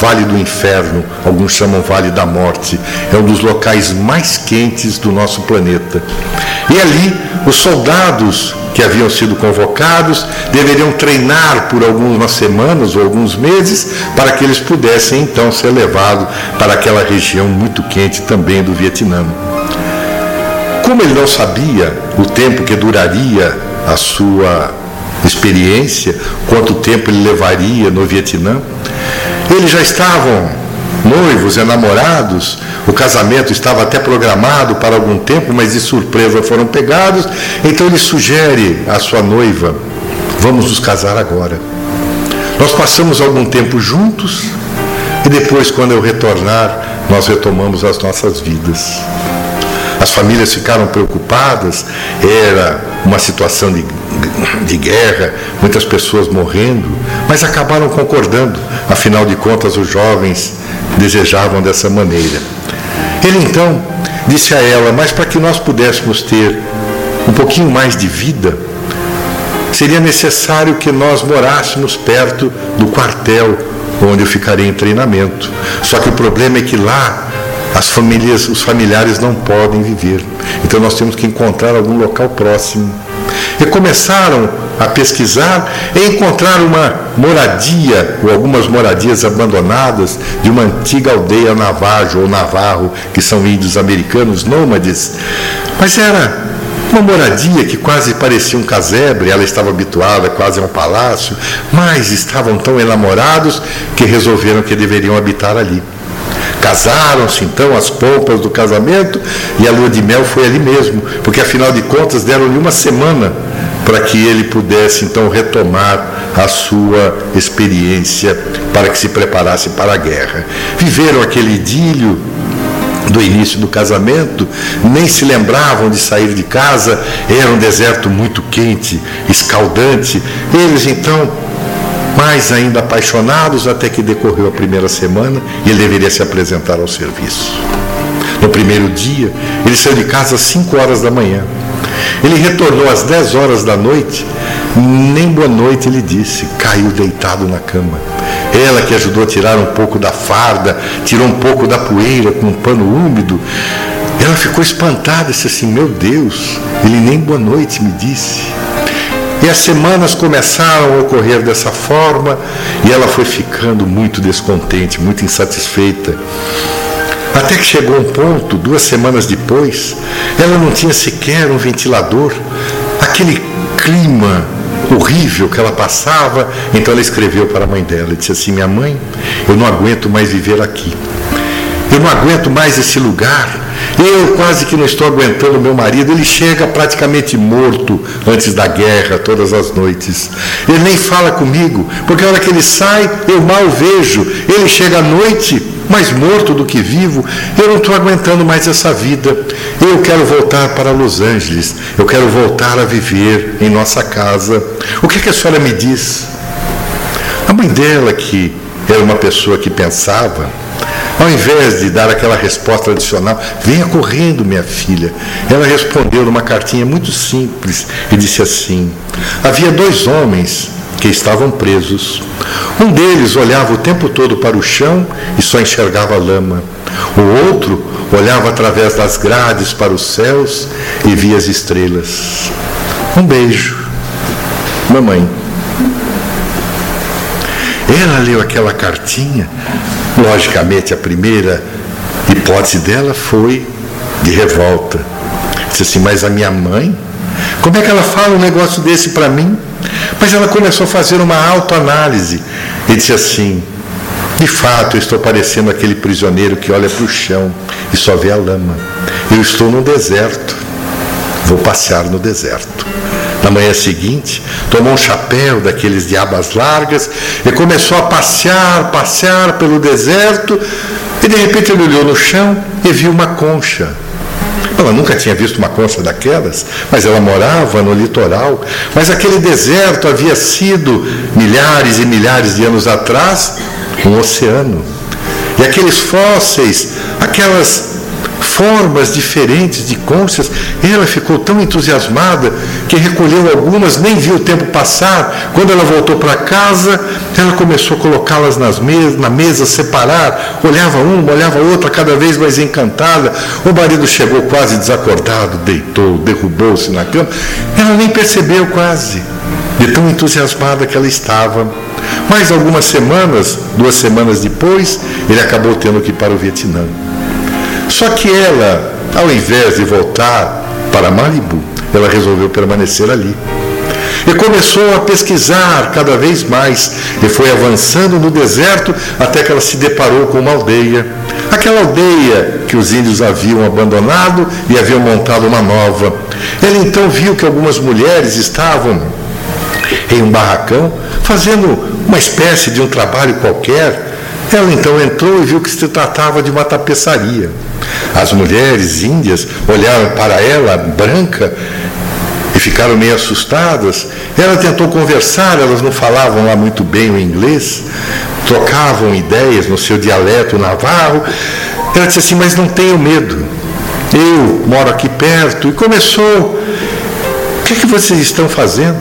Vale do Inferno, alguns chamam Vale da Morte. É um dos locais mais quentes do nosso planeta. E ali, os soldados que haviam sido convocados deveriam treinar por algumas semanas ou alguns meses para que eles pudessem então ser levados para aquela região muito quente também do Vietnã. Como ele não sabia o tempo que duraria a sua experiência, quanto tempo ele levaria no Vietnã. Eles já estavam noivos, enamorados, o casamento estava até programado para algum tempo, mas de surpresa foram pegados. Então ele sugere à sua noiva: vamos nos casar agora. Nós passamos algum tempo juntos e depois, quando eu retornar, nós retomamos as nossas vidas. As famílias ficaram preocupadas, era uma situação de, de guerra, muitas pessoas morrendo, mas acabaram concordando, afinal de contas, os jovens desejavam dessa maneira. Ele então disse a ela: Mas para que nós pudéssemos ter um pouquinho mais de vida, seria necessário que nós morássemos perto do quartel onde eu ficarei em treinamento. Só que o problema é que lá as famílias, os familiares não podem viver. Então nós temos que encontrar algum local próximo. E começaram a pesquisar e encontrar uma moradia, ou algumas moradias abandonadas de uma antiga aldeia navajo ou navarro, que são índios americanos nômades. Mas era uma moradia que quase parecia um casebre, ela estava habituada quase a um palácio, mas estavam tão enamorados que resolveram que deveriam habitar ali. Casaram-se então as pompas do casamento e a lua de mel foi ali mesmo, porque afinal de contas deram-lhe uma semana para que ele pudesse então retomar a sua experiência para que se preparasse para a guerra. Viveram aquele idílio do início do casamento, nem se lembravam de sair de casa, era um deserto muito quente, escaldante. Eles então, mais ainda apaixonados, até que decorreu a primeira semana e ele deveria se apresentar ao serviço. No primeiro dia, ele saiu de casa às 5 horas da manhã. Ele retornou às 10 horas da noite, nem boa noite ele disse, caiu deitado na cama. Ela que ajudou a tirar um pouco da farda, tirou um pouco da poeira com um pano úmido. Ela ficou espantada, disse assim: Meu Deus, ele nem boa noite me disse. E as semanas começaram a ocorrer dessa forma e ela foi ficando muito descontente, muito insatisfeita. Até que chegou um ponto, duas semanas depois, ela não tinha sequer um ventilador. Aquele clima horrível que ela passava. Então ela escreveu para a mãe dela e disse assim: Minha mãe, eu não aguento mais viver aqui. Eu não aguento mais esse lugar. Eu quase que não estou aguentando meu marido. Ele chega praticamente morto antes da guerra, todas as noites. Ele nem fala comigo, porque a hora que ele sai, eu mal vejo. Ele chega à noite, mais morto do que vivo. Eu não estou aguentando mais essa vida. Eu quero voltar para Los Angeles. Eu quero voltar a viver em nossa casa. O que, é que a senhora me diz? A mãe dela, que era uma pessoa que pensava, ao invés de dar aquela resposta tradicional, venha correndo, minha filha, ela respondeu numa cartinha muito simples e disse assim: Havia dois homens que estavam presos. Um deles olhava o tempo todo para o chão e só enxergava lama. O outro olhava através das grades para os céus e via as estrelas. Um beijo, mamãe. Ela leu aquela cartinha. Logicamente, a primeira hipótese dela foi de revolta. Disse assim: Mas a minha mãe? Como é que ela fala um negócio desse para mim? Mas ela começou a fazer uma autoanálise e disse assim: De fato, eu estou parecendo aquele prisioneiro que olha para o chão e só vê a lama. Eu estou no deserto. Vou passear no deserto. Na manhã seguinte, tomou um chapéu daqueles de abas largas e começou a passear, passear pelo deserto. E de repente ele olhou no chão e viu uma concha ela nunca tinha visto uma concha daquelas, mas ela morava no litoral. Mas aquele deserto havia sido, milhares e milhares de anos atrás, um oceano. E aqueles fósseis, aquelas formas diferentes de conchas. Ela ficou tão entusiasmada que recolheu algumas, nem viu o tempo passar. Quando ela voltou para casa, ela começou a colocá-las na mesa, separar, olhava uma, olhava outra, cada vez mais encantada. O marido chegou quase desacordado, deitou, derrubou-se na cama. Ela nem percebeu quase, de tão entusiasmada que ela estava. Mais algumas semanas, duas semanas depois, ele acabou tendo que ir para o Vietnã. Só que ela, ao invés de voltar para Malibu, ela resolveu permanecer ali. E começou a pesquisar cada vez mais e foi avançando no deserto até que ela se deparou com uma aldeia. Aquela aldeia que os índios haviam abandonado e haviam montado uma nova. Ela então viu que algumas mulheres estavam em um barracão fazendo uma espécie de um trabalho qualquer Ela então entrou e viu que se tratava de uma tapeçaria. As mulheres índias olharam para ela, branca, e ficaram meio assustadas. Ela tentou conversar, elas não falavam lá muito bem o inglês, trocavam ideias no seu dialeto navarro. Ela disse assim: Mas não tenho medo, eu moro aqui perto. E começou: O que é que vocês estão fazendo?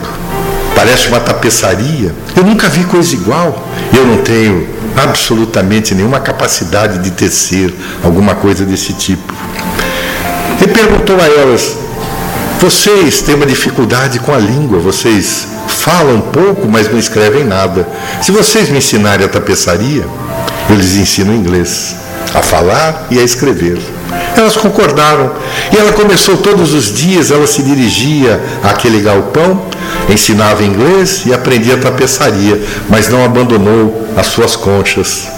Parece uma tapeçaria. Eu nunca vi coisa igual. Eu não tenho absolutamente nenhuma capacidade de tecer alguma coisa desse tipo. E perguntou a elas: vocês têm uma dificuldade com a língua, vocês falam pouco, mas não escrevem nada. Se vocês me ensinarem a tapeçaria, eu lhes ensino inglês, a falar e a escrever. Elas concordaram. E ela começou todos os dias, ela se dirigia àquele galpão, ensinava inglês e aprendia tapeçaria, mas não abandonou as suas conchas.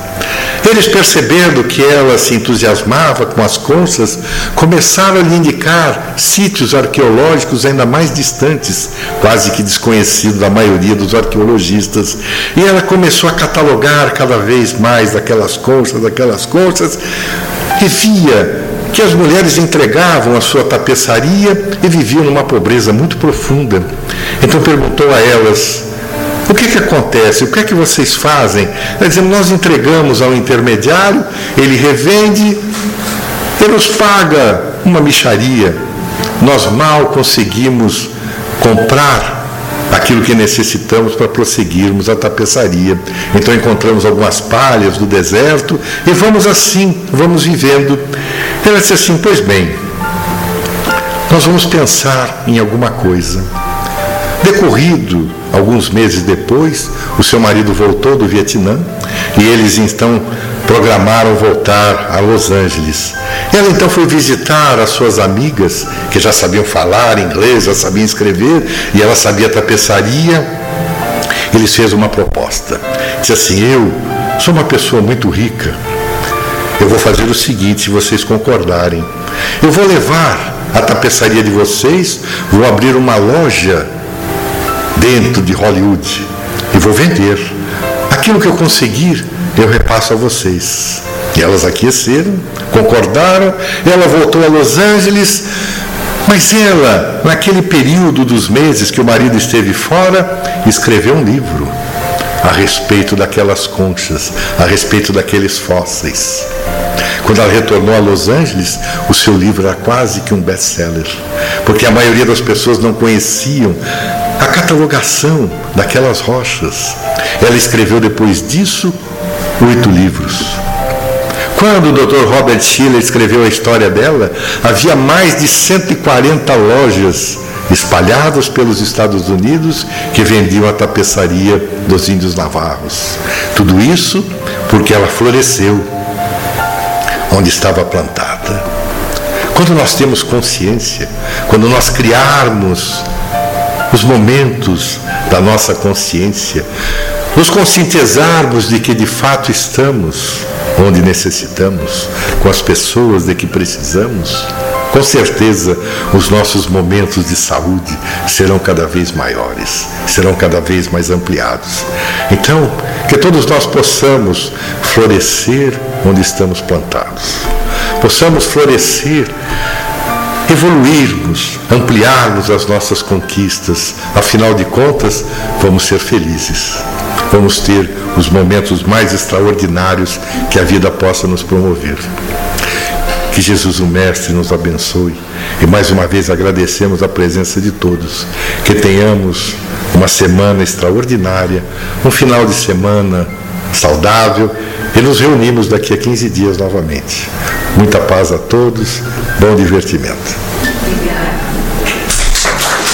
Eles, percebendo que ela se entusiasmava com as conchas, começaram a lhe indicar sítios arqueológicos ainda mais distantes, quase que desconhecidos da maioria dos arqueologistas. E ela começou a catalogar cada vez mais daquelas conchas, daquelas conchas, e via que as mulheres entregavam a sua tapeçaria e viviam numa pobreza muito profunda. Então perguntou a elas: o que, que acontece? O que é que vocês fazem? Nós dizemos, nós entregamos ao intermediário, ele revende e nos paga uma micharia. Nós mal conseguimos comprar aquilo que necessitamos para prosseguirmos a tapeçaria. Então encontramos algumas palhas do deserto e vamos assim, vamos vivendo. Ela disse assim: Pois bem, nós vamos pensar em alguma coisa. Decorrido alguns meses depois, o seu marido voltou do Vietnã e eles então programaram voltar a Los Angeles. Ela então foi visitar as suas amigas, que já sabiam falar inglês, já sabiam escrever, e ela sabia tapeçaria. Eles fez uma proposta. Disse assim: Eu sou uma pessoa muito rica. Eu vou fazer o seguinte, se vocês concordarem. Eu vou levar a tapeçaria de vocês, vou abrir uma loja dentro de Hollywood e vou vender. Aquilo que eu conseguir, eu repasso a vocês. E elas aqueceram, concordaram, ela voltou a Los Angeles, mas ela, naquele período dos meses que o marido esteve fora, escreveu um livro a respeito daquelas conchas, a respeito daqueles fósseis. Quando ela retornou a Los Angeles, o seu livro era quase que um best-seller, porque a maioria das pessoas não conheciam a catalogação daquelas rochas. Ela escreveu depois disso oito livros. Quando o Dr. Robert Schiller escreveu a história dela, havia mais de 140 lojas espalhadas pelos Estados Unidos que vendiam a tapeçaria dos índios navarros. Tudo isso porque ela floresceu onde estava plantada. Quando nós temos consciência, quando nós criarmos os momentos da nossa consciência, nos conscientizarmos de que de fato estamos onde necessitamos, com as pessoas de que precisamos, com certeza os nossos momentos de saúde serão cada vez maiores, serão cada vez mais ampliados. Então, que todos nós possamos florescer onde estamos plantados, possamos florescer evoluirmos, ampliarmos as nossas conquistas. Afinal de contas, vamos ser felizes. Vamos ter os momentos mais extraordinários que a vida possa nos promover. Que Jesus, o Mestre, nos abençoe. E mais uma vez agradecemos a presença de todos. Que tenhamos uma semana extraordinária, um final de semana saudável e nos reunimos daqui a 15 dias novamente. Muita paz a todos, bom divertimento.